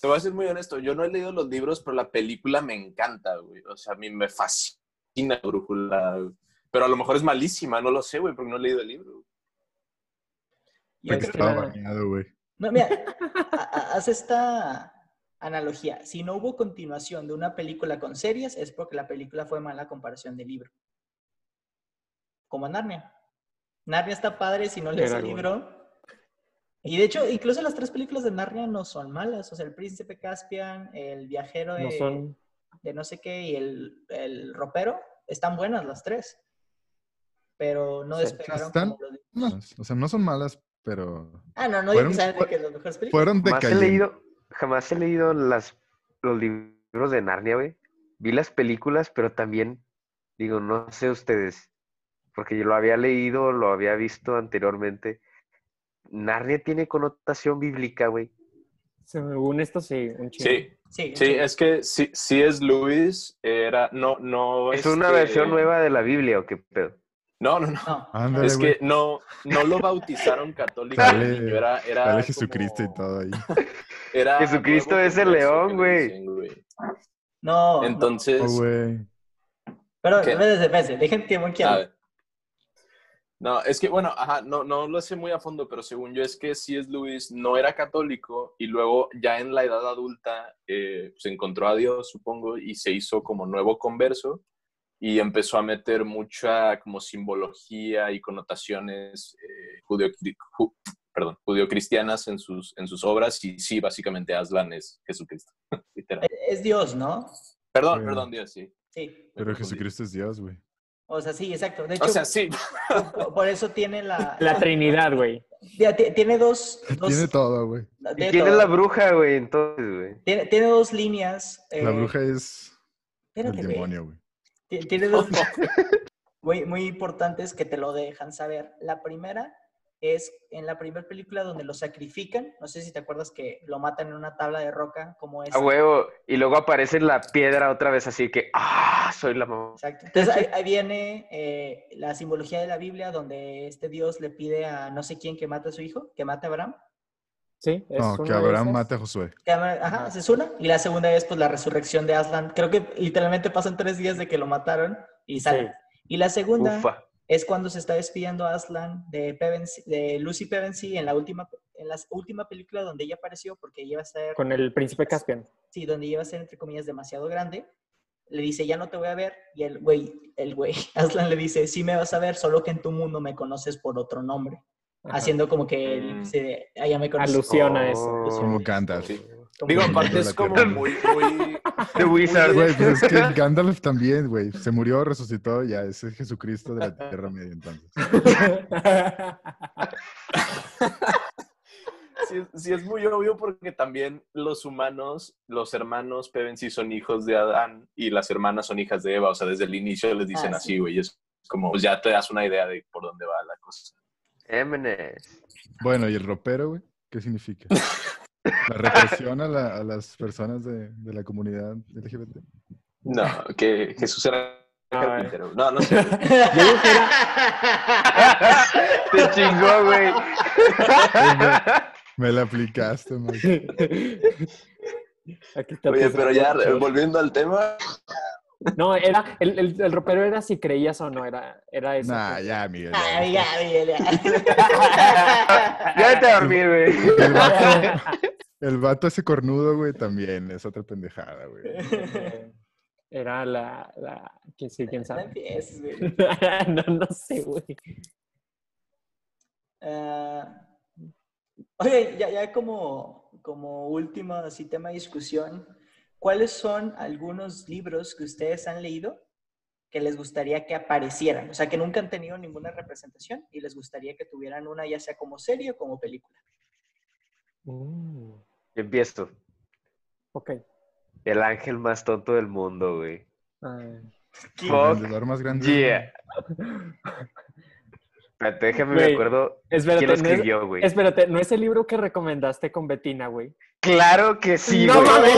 Te voy a ser muy honesto, yo no he leído los libros, pero la película me encanta, güey. O sea, a mí me fascina Brújula. Pero a lo mejor es malísima, no lo sé, güey, porque no he leído el libro. Yo Porque creo que- estaba baneado, güey. No, mira, ha- ha- haz esta analogía. Si no hubo continuación de una película con series, es porque la película fue mala comparación del libro. Como Narnia. Narnia está padre si no lees Era el bueno. libro. Y de hecho, incluso las tres películas de Narnia no son malas. O sea, El Príncipe Caspian, El Viajero de No son... de no sé qué y el, el ropero, están buenas las tres. Pero no despegaron Están- como los de-. O sea, no son malas, pero Ah, no, no digo que Fueron- de que las mejores películas. fueron Jamás he leído, jamás he leído las, los libros de Narnia, güey. Vi las películas, pero también, digo, no sé ustedes, porque yo lo había leído, lo había visto anteriormente. Narnia tiene connotación bíblica, güey. Según esto, sí, un chingo. Sí, Sí, sí, sí. es que si, si es Luis, era, no, no. ¿Es una este, versión nueva de la Biblia o qué pedo? No, no, no. No, Es que no, no lo bautizaron católico. Niño, era, era Sale Jesucristo como- y todo ahí. era Jesucristo es el león, güey. no. no. Entonces, Oh, güey. Pero, ¿Qué? espérense, espérense, dejen que a. No, es que, bueno, ajá, no, no lo sé muy a fondo, pero según yo es que C.S. Lewis no era católico y luego ya en la edad adulta eh, se encontró a Dios, supongo, y se hizo como nuevo converso y empezó a meter mucha como simbología y connotaciones eh, judeo, ju- perdón, judeocristianas en sus, en sus obras y sí, básicamente Aslan es Jesucristo, literal. Es Dios, ¿no? Perdón, Sí. perdón, Dios, sí. Sí. Pero. Jesucristo es Dios, güey. O sea, sí, exacto. De hecho, O sea, sí. por- eso tiene la... La Trinidad, güey. Tiene dos... dos Tiene todo, güey. de ¿Y quién es todo. la bruja, güey? Entonces, güey. Tiene, tiene dos líneas. La eh, bruja es el espérate, güey. demonio, güey. Ti- Tiene dos muy, muy importantes que te lo dejan saber. La primera es en la primera película donde lo sacrifican. No sé si te acuerdas que lo matan en una tabla de roca, como es. A huevo. Y luego aparece la piedra otra vez así que, ah, soy la mamá. Exacto. Entonces ahí, ahí viene eh, la simbología de la Biblia donde este Dios le pide a no sé quién que mate a su hijo, que mate a Abraham. Sí, es No, una que Abraham mate a Josué. Ajá, esa es una. Y la segunda es pues la resurrección de Aslan. Creo que literalmente pasan tres días de que lo mataron y sale. Y la segunda Ufa. Es cuando se está despidiendo Aslan de, Pevensey- de Lucy Pevensey en la última en la última película donde ella apareció porque ella iba a ser Con el príncipe Caspian. sí, donde iba a ser entre comillas demasiado grande. Le dice, "Ya no te voy a ver." Y el güey, el güey Aslan le dice, "Sí me vas a ver, solo que en tu mundo me conoces por otro nombre." Ajá. Haciendo como que él Mm. se ah, ya me conoces. Alusión a eso. Como Gandalf. Sí. Digo, aparte es como muy, muy... The Wizard. Güey, pues es que Gandalf también, güey. Se murió, resucitó, ya es el Jesucristo de la Tierra Media entonces. Sí, sí es muy obvio porque también los humanos, los hermanos Pevensey son hijos de Adán y las hermanas son hijas de Eva. O sea, desde el inicio les dicen Ah, así, güey. Es como, pues ya te das una idea de por dónde va la cosa. Émenes. Bueno, ¿y el ropero, güey? ¿Qué significa? La represión a, la- a las personas de, de la comunidad LGBT. No, que Jesús era carpintero. No, no sé. Yo digo que era- Te chingó, güey. Me la aplicaste, man. Aquí está Oye, pero ya volviendo al tema, No, era, el, el, el ropero era si creías o no, era, era eso. Nah, ya, Miguel. ya, Ay, ya. Miguel, ya. A dormir, güey. El vato, el vato ese cornudo, güey, también es otra pendejada, güey. Era la, la, que sí, quién No sabe. güey. no, no sé, güey. Ah, oye, ya, ya como, como último así, tema de discusión, ¿cuáles son algunos libros que ustedes han leído que les gustaría que aparecieran? O sea, que nunca han tenido ninguna representación y les gustaría que tuvieran una, ya sea como serie o como película. Mm, Empiezo. ok. El ángel más tonto del mundo, güey. Ay. El más grande. yeah. Espérate, déjame, Güey, me acuerdo Espérate, quién lo no es- espérate, ¿no es el libro que recomendaste con Betina, güey? Claro que sí, ¡No güey.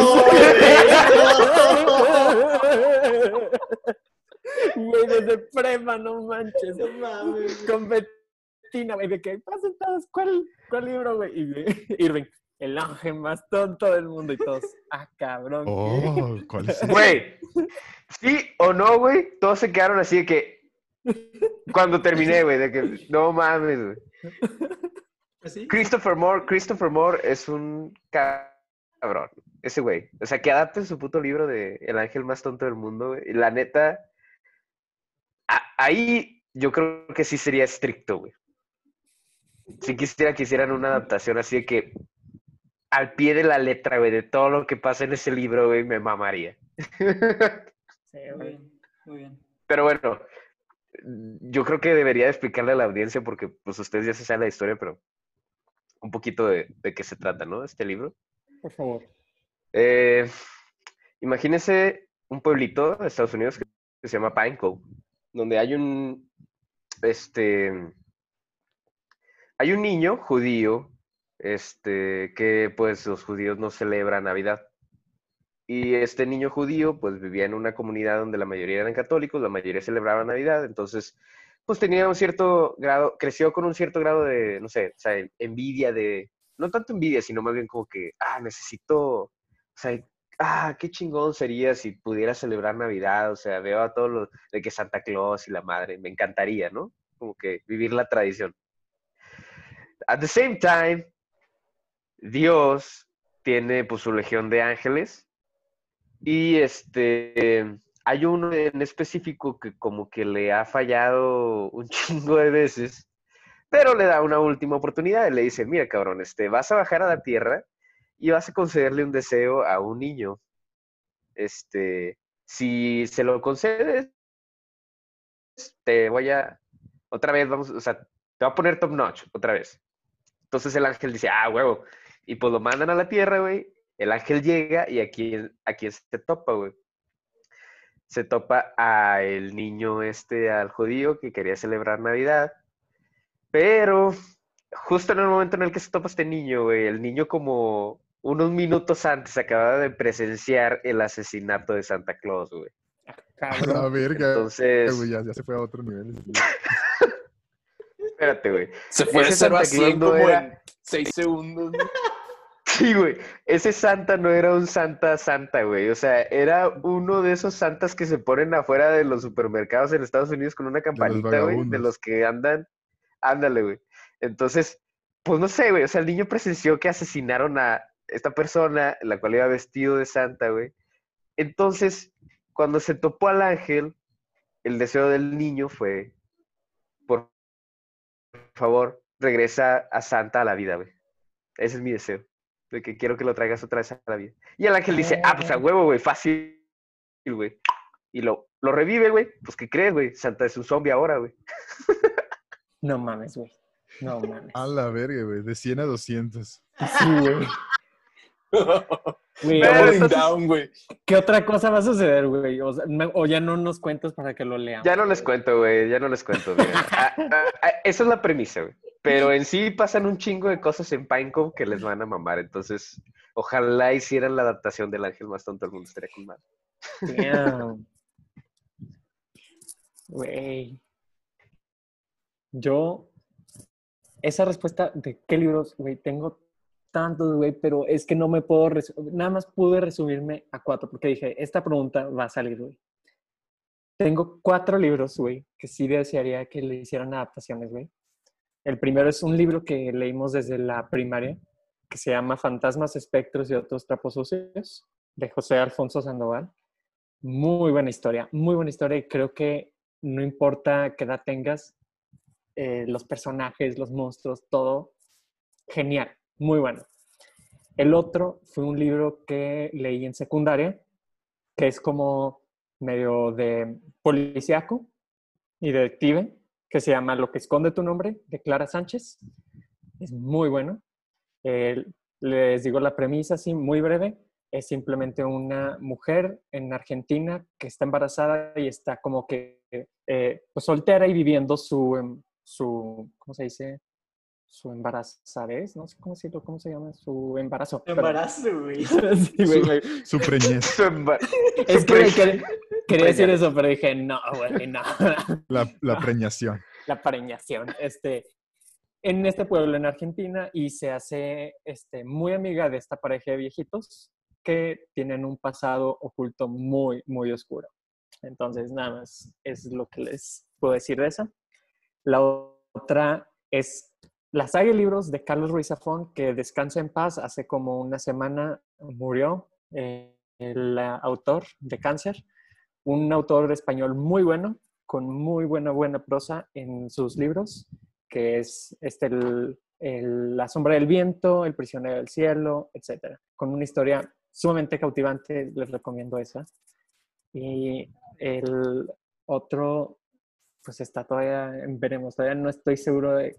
Güey, desde prema, no manches. No mames. Con Betina, güey, de que pasen todos, ¿cuál, cuál libro, güey? Y Irving, el ángel más tonto del mundo y todos, ah, cabrón. Oh, ¿cuál es? Güey, sí o no, güey, todos se quedaron así de que. Cuando terminé, güey, de que no mames, güey. ¿Así? Christopher Moore, Christopher Moore es un cabrón, ese güey. O sea, que adapte su puto libro de El ángel más tonto del mundo, güey. La neta, a- ahí yo creo que sí sería estricto, güey. Si quisiera que hicieran una adaptación así de que al pie de la letra, güey, de todo lo que pasa en ese libro, güey, me mamaría. Sí, Muy bien, muy bien. Pero bueno, yo creo que debería explicarle a la audiencia porque pues ustedes ya se saben la historia, pero un poquito de, de qué se trata, ¿no? Este libro. Por favor. Eh, imagínense un pueblito de Estados Unidos que, que se llama Pine Cove, donde hay un, este, hay un niño judío, este, que pues los judíos no celebran Navidad. Y este niño judío pues vivía en una comunidad donde la mayoría eran católicos, la mayoría celebraba Navidad, entonces pues tenía un cierto grado, creció con un cierto grado de, no sé, o sea, envidia de, no tanto envidia, sino más bien como que, ah, necesito, o sea, ah, qué chingón sería si pudiera celebrar Navidad, o sea, veo a todos los, de que Santa Claus y la madre, me encantaría, ¿no? Como que vivir la tradición. At the same time, Dios tiene pues su legión de ángeles y este, hay uno en específico que como que le ha fallado un chingo de veces, pero le da una última oportunidad y le dice, mira cabrón, este, vas a bajar a la tierra y vas a concederle un deseo a un niño. Este, si se lo concedes, te voy a, otra vez vamos, o sea, te voy a poner top notch, otra vez. Entonces el ángel dice, ah, huevo. Y pues lo mandan a la tierra, güey. El ángel llega y aquí, aquí se topa, güey. Se topa a el niño este, al judío que quería celebrar Navidad. Pero justo en el momento en el que se topa este niño, güey, el niño como unos minutos antes acababa de presenciar el asesinato de Santa Claus, güey. A la Cabrón. verga. Entonces, güey, ya, ya se fue a otro nivel. espérate, güey. Se fue de Ese 0 a Santa Claus 100 no como era- en 6 segundos. Sí, güey. Ese Santa no era un Santa Santa, güey. O sea, era uno de esos Santas que se ponen afuera de los supermercados en Estados Unidos con una campanita, güey. De los que andan. Ándale, güey. Entonces, pues no sé, güey. O sea, el niño presenció que asesinaron a esta persona, la cual iba vestido de Santa, güey. Entonces, cuando se topó al ángel, el deseo del niño fue, por favor, regresa a Santa a la vida, güey. Ese es mi deseo. De que quiero que lo traigas otra vez a la vida. Y el ángel dice, ah, pues a huevo, güey, fácil, güey. Y lo, lo revive, güey. Pues, ¿qué crees, güey? Santa es un zombie ahora, güey. No mames, güey. No mames. A la verga, güey. De 100 a 200. Sí, güey. Entonces- down, güey. ¿Qué otra cosa va a suceder, güey? O, sea, me- o ya no nos cuentas para que lo leamos. Ya no les cuento, güey, ya no les cuento. miren. Ah, ah, ah, esa es la premisa, güey. Pero en sí pasan un chingo de cosas en Pinecone que les van a mamar. Entonces, ojalá hicieran la adaptación del ángel más tonto del mundo. Estaría con. Damn. Güey. Yo, esa respuesta de qué libros, güey, tengo tantos, güey, pero es que no me puedo, nada más pude resumirme a cuatro, porque dije, esta pregunta va a salir, güey. Tengo cuatro libros, güey, que sí desearía que le hicieran adaptaciones, güey. El primero es un libro que leímos desde la primaria, que se llama Fantasmas, Espectros y otros trapos sucios, de José Alfonso Sandoval. Muy buena historia, muy buena historia y creo que no importa qué edad tengas, eh, los personajes, los monstruos, todo, genial, muy bueno. El otro fue un libro que leí en secundaria, que es como medio de policíaco y detective, que se llama Lo que esconde tu nombre, de Clara Sánchez. Es muy bueno. Eh, les digo la premisa así, muy breve. Es simplemente una mujer en Argentina que está embarazada y está como que eh, pues soltera y viviendo su, em, su, ¿cómo se dice? Su embarazadez, no sé cómo decirlo, ¿cómo se llama? Su embarazo. Embarazo, güey. sí, güey, güey. Su preñez. Es que quería, quería decir eso, pero dije, no, güey, no. La, la preñación. La preñación. Este, en este pueblo en Argentina y se hace este, muy amiga de esta pareja de viejitos que tienen un pasado oculto muy, muy oscuro. Entonces, nada más es lo que les puedo decir de esa. La otra es la saga libros de Carlos Ruiz Zafón, que descansa en paz. Hace como una semana murió eh, el autor de cáncer. Un autor español muy bueno, con muy buena, buena prosa en sus libros, que es este, el, La sombra del viento, El prisionero del cielo, etc. Con una historia sumamente cautivante, les recomiendo esa. Y el otro, pues está todavía, veremos, todavía no estoy seguro de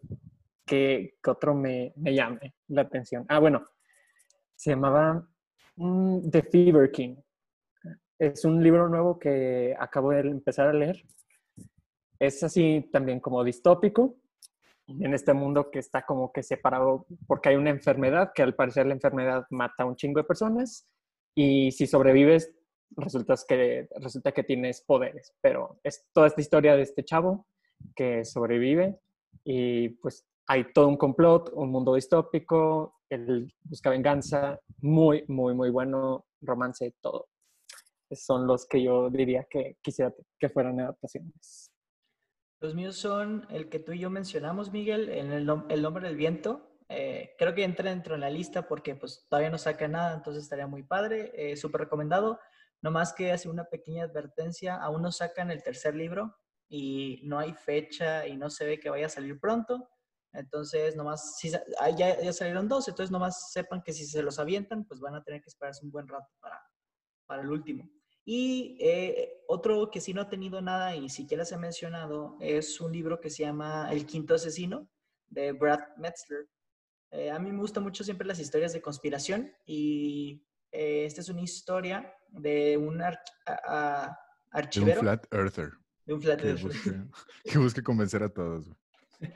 que, otro me, me, llame la atención. Ah, bueno, se llamaba mm, The Fever King. Es un libro nuevo que acabo de empezar a leer. Es así también como distópico, en este mundo que está como que separado porque hay una enfermedad, que al parecer la enfermedad mata a un chingo de personas y si sobrevives resulta que, resulta que tienes poderes, pero es toda esta historia de este chavo que sobrevive y pues hay todo un complot, un mundo distópico, él busca venganza, muy, muy, muy bueno, romance, todo. Son los que yo diría que quisiera que fueran adaptaciones. Los míos son el que tú y yo mencionamos, Miguel, en el, el nombre del viento. Eh, creo que entra dentro de la lista porque pues todavía no saca nada, entonces estaría muy padre, eh, súper recomendado. No más que hace una pequeña advertencia, aún no sacan el tercer libro y no hay fecha y no se ve que vaya a salir pronto. Entonces, nomás, si, ya, ya salieron dos, entonces nomás sepan que si se los avientan, pues van a tener que esperarse un buen rato para, para el último. Y eh, otro que sí no ha tenido nada y siquiera se ha mencionado es un libro que se llama El Quinto Asesino de Brad Metzler. Eh, a mí me gustan mucho siempre las historias de conspiración y eh, esta es una historia de un ar a, archivero. De un flat earther. De un flat que earther. Busque, que busque convencer a todos.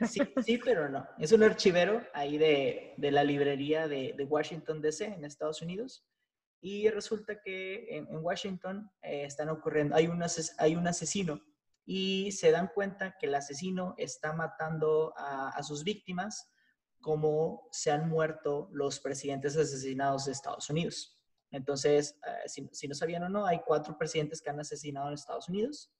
Sí, sí, pero no. Es un archivero ahí de, de la librería de, Washington, D.C., en Estados Unidos. Y resulta que en, Washington eh, están ocurriendo, hay un, hay un asesino y se dan cuenta que el asesino está matando a, sus víctimas como se han muerto los presidentes asesinados de Estados Unidos. Entonces, eh, si, no sabían o no, hay cuatro presidentes que han asesinado en Estados Unidos.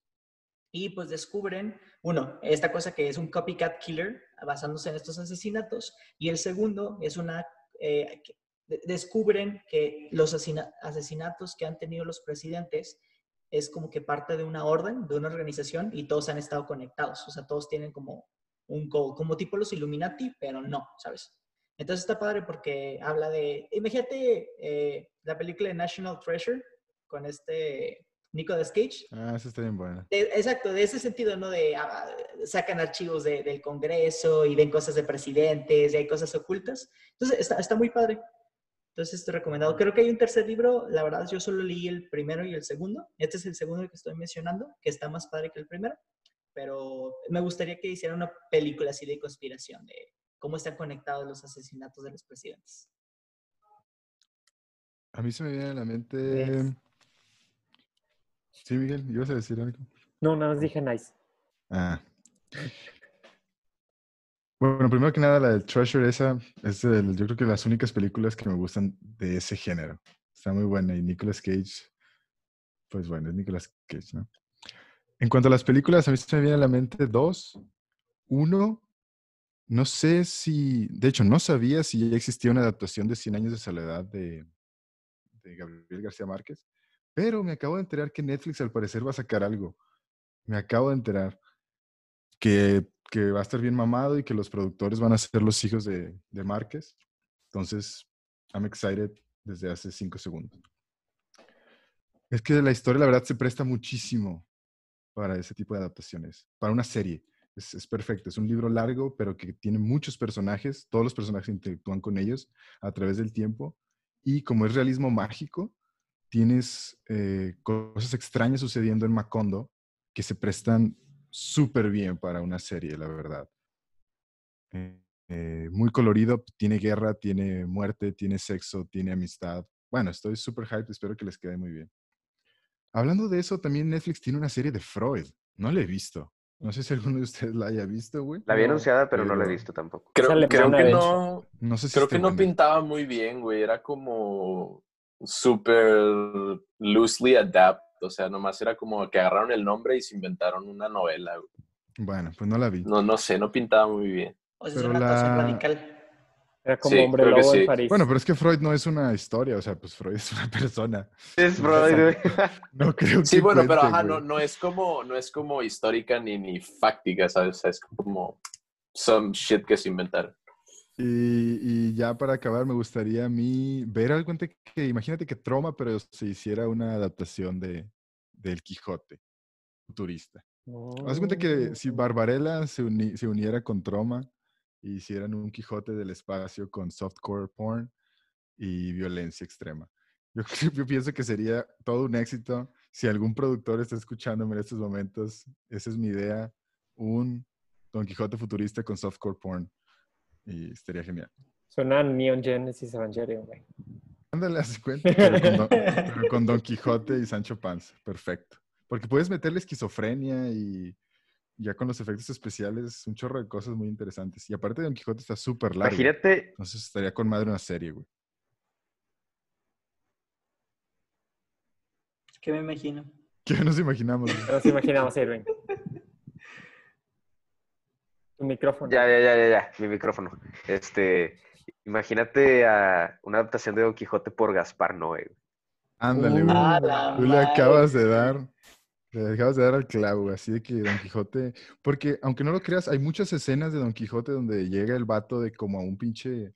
Y pues descubren, uno, esta cosa que es un copycat killer basándose en estos asesinatos. Y el segundo es una, eh, descubren que los asesinatos que han tenido los presidentes es como que parte de una orden, de una organización y todos han estado conectados. O sea, todos tienen como un como tipo los Illuminati, pero no, ¿sabes? Entonces está padre porque habla de, imagínate eh, la película de National Treasure con este Nicolas Cage. Ah, eso está bien bueno. De, exacto, de ese sentido, ¿no? De ah, sacan archivos de, del Congreso y ven cosas de presidentes y hay cosas ocultas. Entonces está, está muy padre. Entonces estoy recomendado. Creo que hay un tercer libro, la verdad yo solo leí el primero y el segundo. Este es el segundo que estoy mencionando, que está más padre que el primero. Pero me gustaría que hicieran una película así de conspiración, de cómo están conectados los asesinatos de los presidentes. A mí se me viene a la mente... Sí, Miguel, ¿ibas a decir algo? No, nada más dije nice. Ah. Bueno, primero que nada, la de Treasure, esa es yo creo que las únicas películas que me gustan de ese género. Está muy buena. Y Nicolas Cage, pues bueno, es Nicolas Cage, ¿no? En cuanto a las películas, a mí se me viene a la mente dos. Uno, no sé si, de hecho, no sabía si ya existía una adaptación de Cien años de soledad de, de Gabriel García Márquez, pero me acabo de enterar que Netflix al parecer va a sacar algo. Me acabo de enterar que, que va a estar bien mamado y que los productores van a ser los hijos de, de Márquez. Entonces, I'm excited desde hace cinco segundos. Es que la historia, la verdad, se presta muchísimo para ese tipo de adaptaciones, para una serie. Es, es, perfecto, es un libro largo, pero que tiene muchos personajes, todos los personajes interactúan con ellos a través del tiempo, y como es realismo mágico, tienes eh, cosas extrañas sucediendo en Macondo que se prestan súper bien para una serie, la verdad. Eh, eh, muy colorido, tiene guerra, tiene muerte, tiene sexo, tiene amistad. Bueno, estoy súper hype, espero que les quede muy bien. Hablando de eso, también Netflix tiene una serie de Freud. No la he visto. No sé si alguno de ustedes la haya visto, güey. La había anunciada, pero, no la he visto tampoco. Creo, creo que no. No sé si Creo que no pintaba muy bien, güey. Era como súper loosely adapt. O sea, nomás era como que agarraron el nombre y se inventaron una novela. güey. Bueno, pues no la vi. No, no sé, no pintaba muy bien. O sea, es una radical. Era como Sí, hombre lobo sí. en París. Bueno, pero es que Freud no es una historia, o sea, pues Freud es una persona. Es Freud, güey. No creo Sí, que bueno, pero ajá, no, no es como, no es como histórica ni, ni fáctica, ¿sabes? O sea, es como some shit que se inventaron. Y, y ya para acabar, me gustaría a mí ver algo que, imagínate que Troma, pero se hiciera una adaptación de del Quijote futurista. Haz cuenta que si Mm. Barbarella se, uni- se uniera con Troma y hicieran un Quijote del espacio con softcore porn y violencia extrema. Yo, yo pienso que sería todo un éxito. Si algún productor está escuchándome en estos momentos, esa es mi idea, un Don Quijote futurista con softcore porn. Y estaría genial. Suena a Neon Genesis Evangelion, güey. Ándale, haz cuenta, pero con, Don, pero con Don Quijote y Sancho Panza. Perfecto. Porque puedes meterle esquizofrenia y ya con los efectos especiales, un chorro de cosas muy interesantes. Y aparte, Don Quijote está súper largo. Imagínate, Entonces estaría con madre una serie, güey. ¿Qué me imagino? ¿Qué nos imaginamos? güey? Nos imaginamos, Irving. Tu micrófono. ya, ya, ya, ya, ya, mi micrófono. Este, imagínate a una adaptación de Don Quijote por Gaspar Noé. güey. Ándale, Uh. güey. Tú le acabas de dar, le acabas de dar al clavo, así de que Don Quijote, porque aunque no lo creas, hay muchas escenas de Don Quijote donde llega el vato de como a un pinche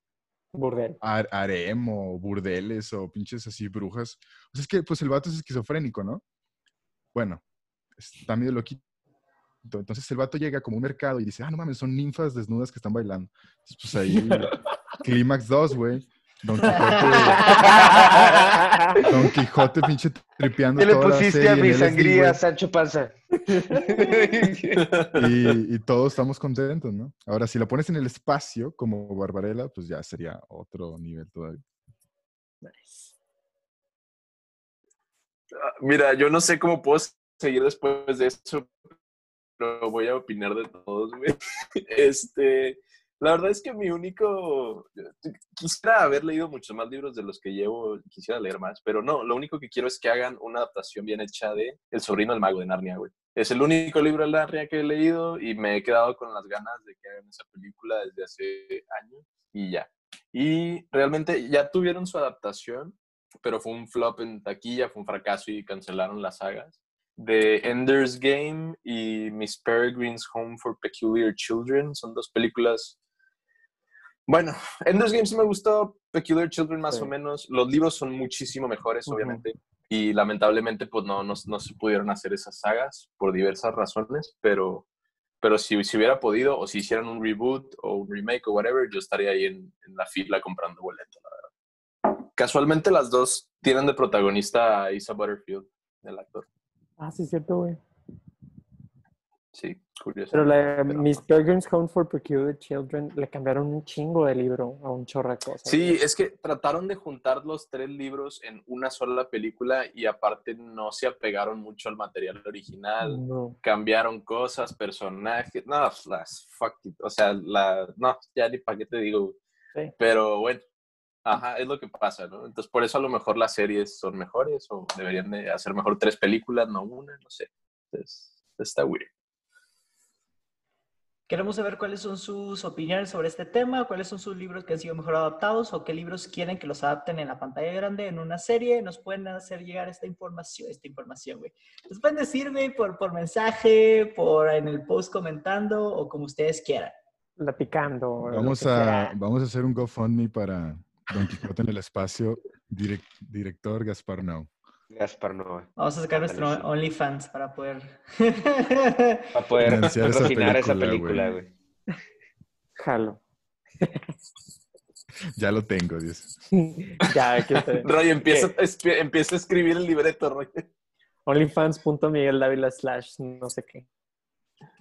Burdel. har- harem o burdeles o pinches así brujas. O sea, es que pues el vato es esquizofrénico, ¿no? Bueno, está medio loquito. Entonces el vato llega como a un mercado y dice, ah, no mames, son ninfas desnudas que están bailando. Entonces, pues ahí, Clímax 2, güey. Don Quijote, Don Quijote pinche tripeando ¿Qué le toda la pusiste serie a mi sangría. Sancho Panza? y, y todos estamos contentos, ¿no? Ahora, si la pones en el espacio como Barbarella, pues ya sería otro nivel todavía. Nice. Ah, Mira, yo no sé cómo puedo seguir después de eso, pero voy a opinar de todos, güey. Este, la verdad es que mi único, quisiera haber leído muchos más libros de los que llevo, quisiera leer más, pero no, lo único que quiero es que hagan una adaptación bien hecha de El sobrino del mago de Narnia, güey. Es el único libro de Narnia que he leído y me he quedado con las ganas de que hagan esa película desde hace años y ya. Y realmente ya tuvieron su adaptación, pero fue un flop en taquilla, fue un fracaso y cancelaron las sagas. De Ender's Game y Miss Peregrine's Home for Peculiar Children son dos películas. Bueno, Ender's Game sí me gustó, Peculiar Children más Sí. o menos. Los libros son muchísimo mejores, obviamente. Y lamentablemente, pues no, no, no se pudieron hacer esas sagas por diversas razones, pero, pero si, si hubiera podido, o si hicieran un reboot o un remake o whatever, yo estaría ahí en, en la fila comprando boleto, la verdad. Casualmente las dos tienen de protagonista a Isa Butterfield, el actor. Ah, sí, es cierto, güey. Sí, curioso. Pero la Pero- Miss Peregrine's Home for Peculiar Children le cambiaron un chingo de libro a un chorro de cosas. Sí, es que trataron de juntar los tres libros en una sola película y aparte no se apegaron mucho al material original. No. cambiaron cosas, personajes, no, las fuck it, o sea, la, no, ya ni para qué te digo. Sí. pero bueno, ajá, es lo que pasa, ¿no? Entonces, por eso a lo mejor las series son mejores o deberían de hacer mejor tres películas, no una, no sé. Entonces, está weird. Queremos saber cuáles son sus opiniones sobre este tema, cuáles son sus libros que han sido mejor adaptados o qué libros quieren que los adapten en la pantalla grande en una serie. Nos pueden hacer llegar esta información, esta información, güey. Nos pueden decirme por, por mensaje, por en el post comentando o como ustedes quieran. Platicando. Vamos a, vamos a hacer un GoFundMe para Don Quijote en el espacio, direc- director Gaspar Now. Gaspar Noa. Vamos a sacar nuestro. OnlyFans para poder. Para poder Financiar esa patrocinar esa película, güey. Jalo. Ya lo tengo, dice. ya, aquí está. Roy, empieza, empieza a escribir el libreto, Roy. Onlyfans.miguel slash no sé qué.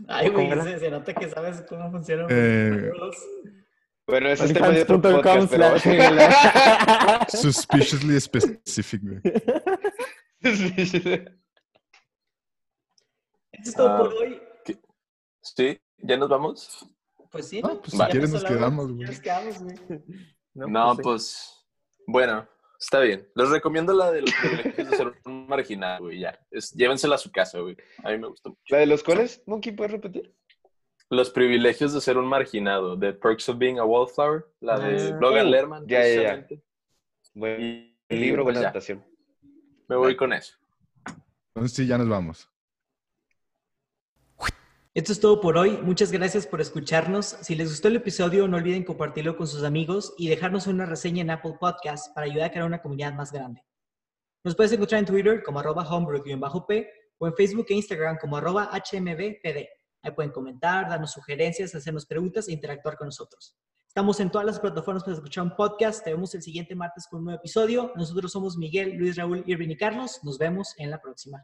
Ay, güey, se nota que sabes cómo funcionan Eh, los Bueno, ese es tema de otro podcast, pero... Suspiciously specific, güey. Esto es todo Ah. por hoy. Sí, ¿ya nos vamos? Pues sí, Ah, ¿no? pues si quieres nos quedamos, güey. nos quedamos, güey. No, sí. pues, bueno, está bien. Les recomiendo la de los privilegios de ser un marginal, güey, ya. Es, llévensela a su casa, güey. A mí me gustó mucho. ¿La de los cuales? ¿Monkey puedes repetir? Los privilegios de ser un marginado, The Perks of Being a Wallflower, la de Ah. Logan Lerman. ya, ya, ya. precisamente. Buen Y, libro, pues buena ya, adaptación. me voy con eso. Entonces sí, ya nos vamos. Esto es todo por hoy. Muchas gracias por escucharnos. Si les gustó el episodio, no olviden compartirlo con sus amigos y dejarnos una reseña en Apple Podcasts para ayudar a crear una comunidad más grande. Nos puedes encontrar en Twitter como arroba homebrew-p o en Facebook e Instagram como arroba hmbpd. Ahí pueden comentar, darnos sugerencias, hacernos preguntas e interactuar con nosotros. Estamos en todas las plataformas para escuchar un podcast. Te vemos el siguiente martes con un nuevo episodio. Nosotros somos Miguel, Luis, Raúl, Irvin y Carlos. Nos vemos en la próxima.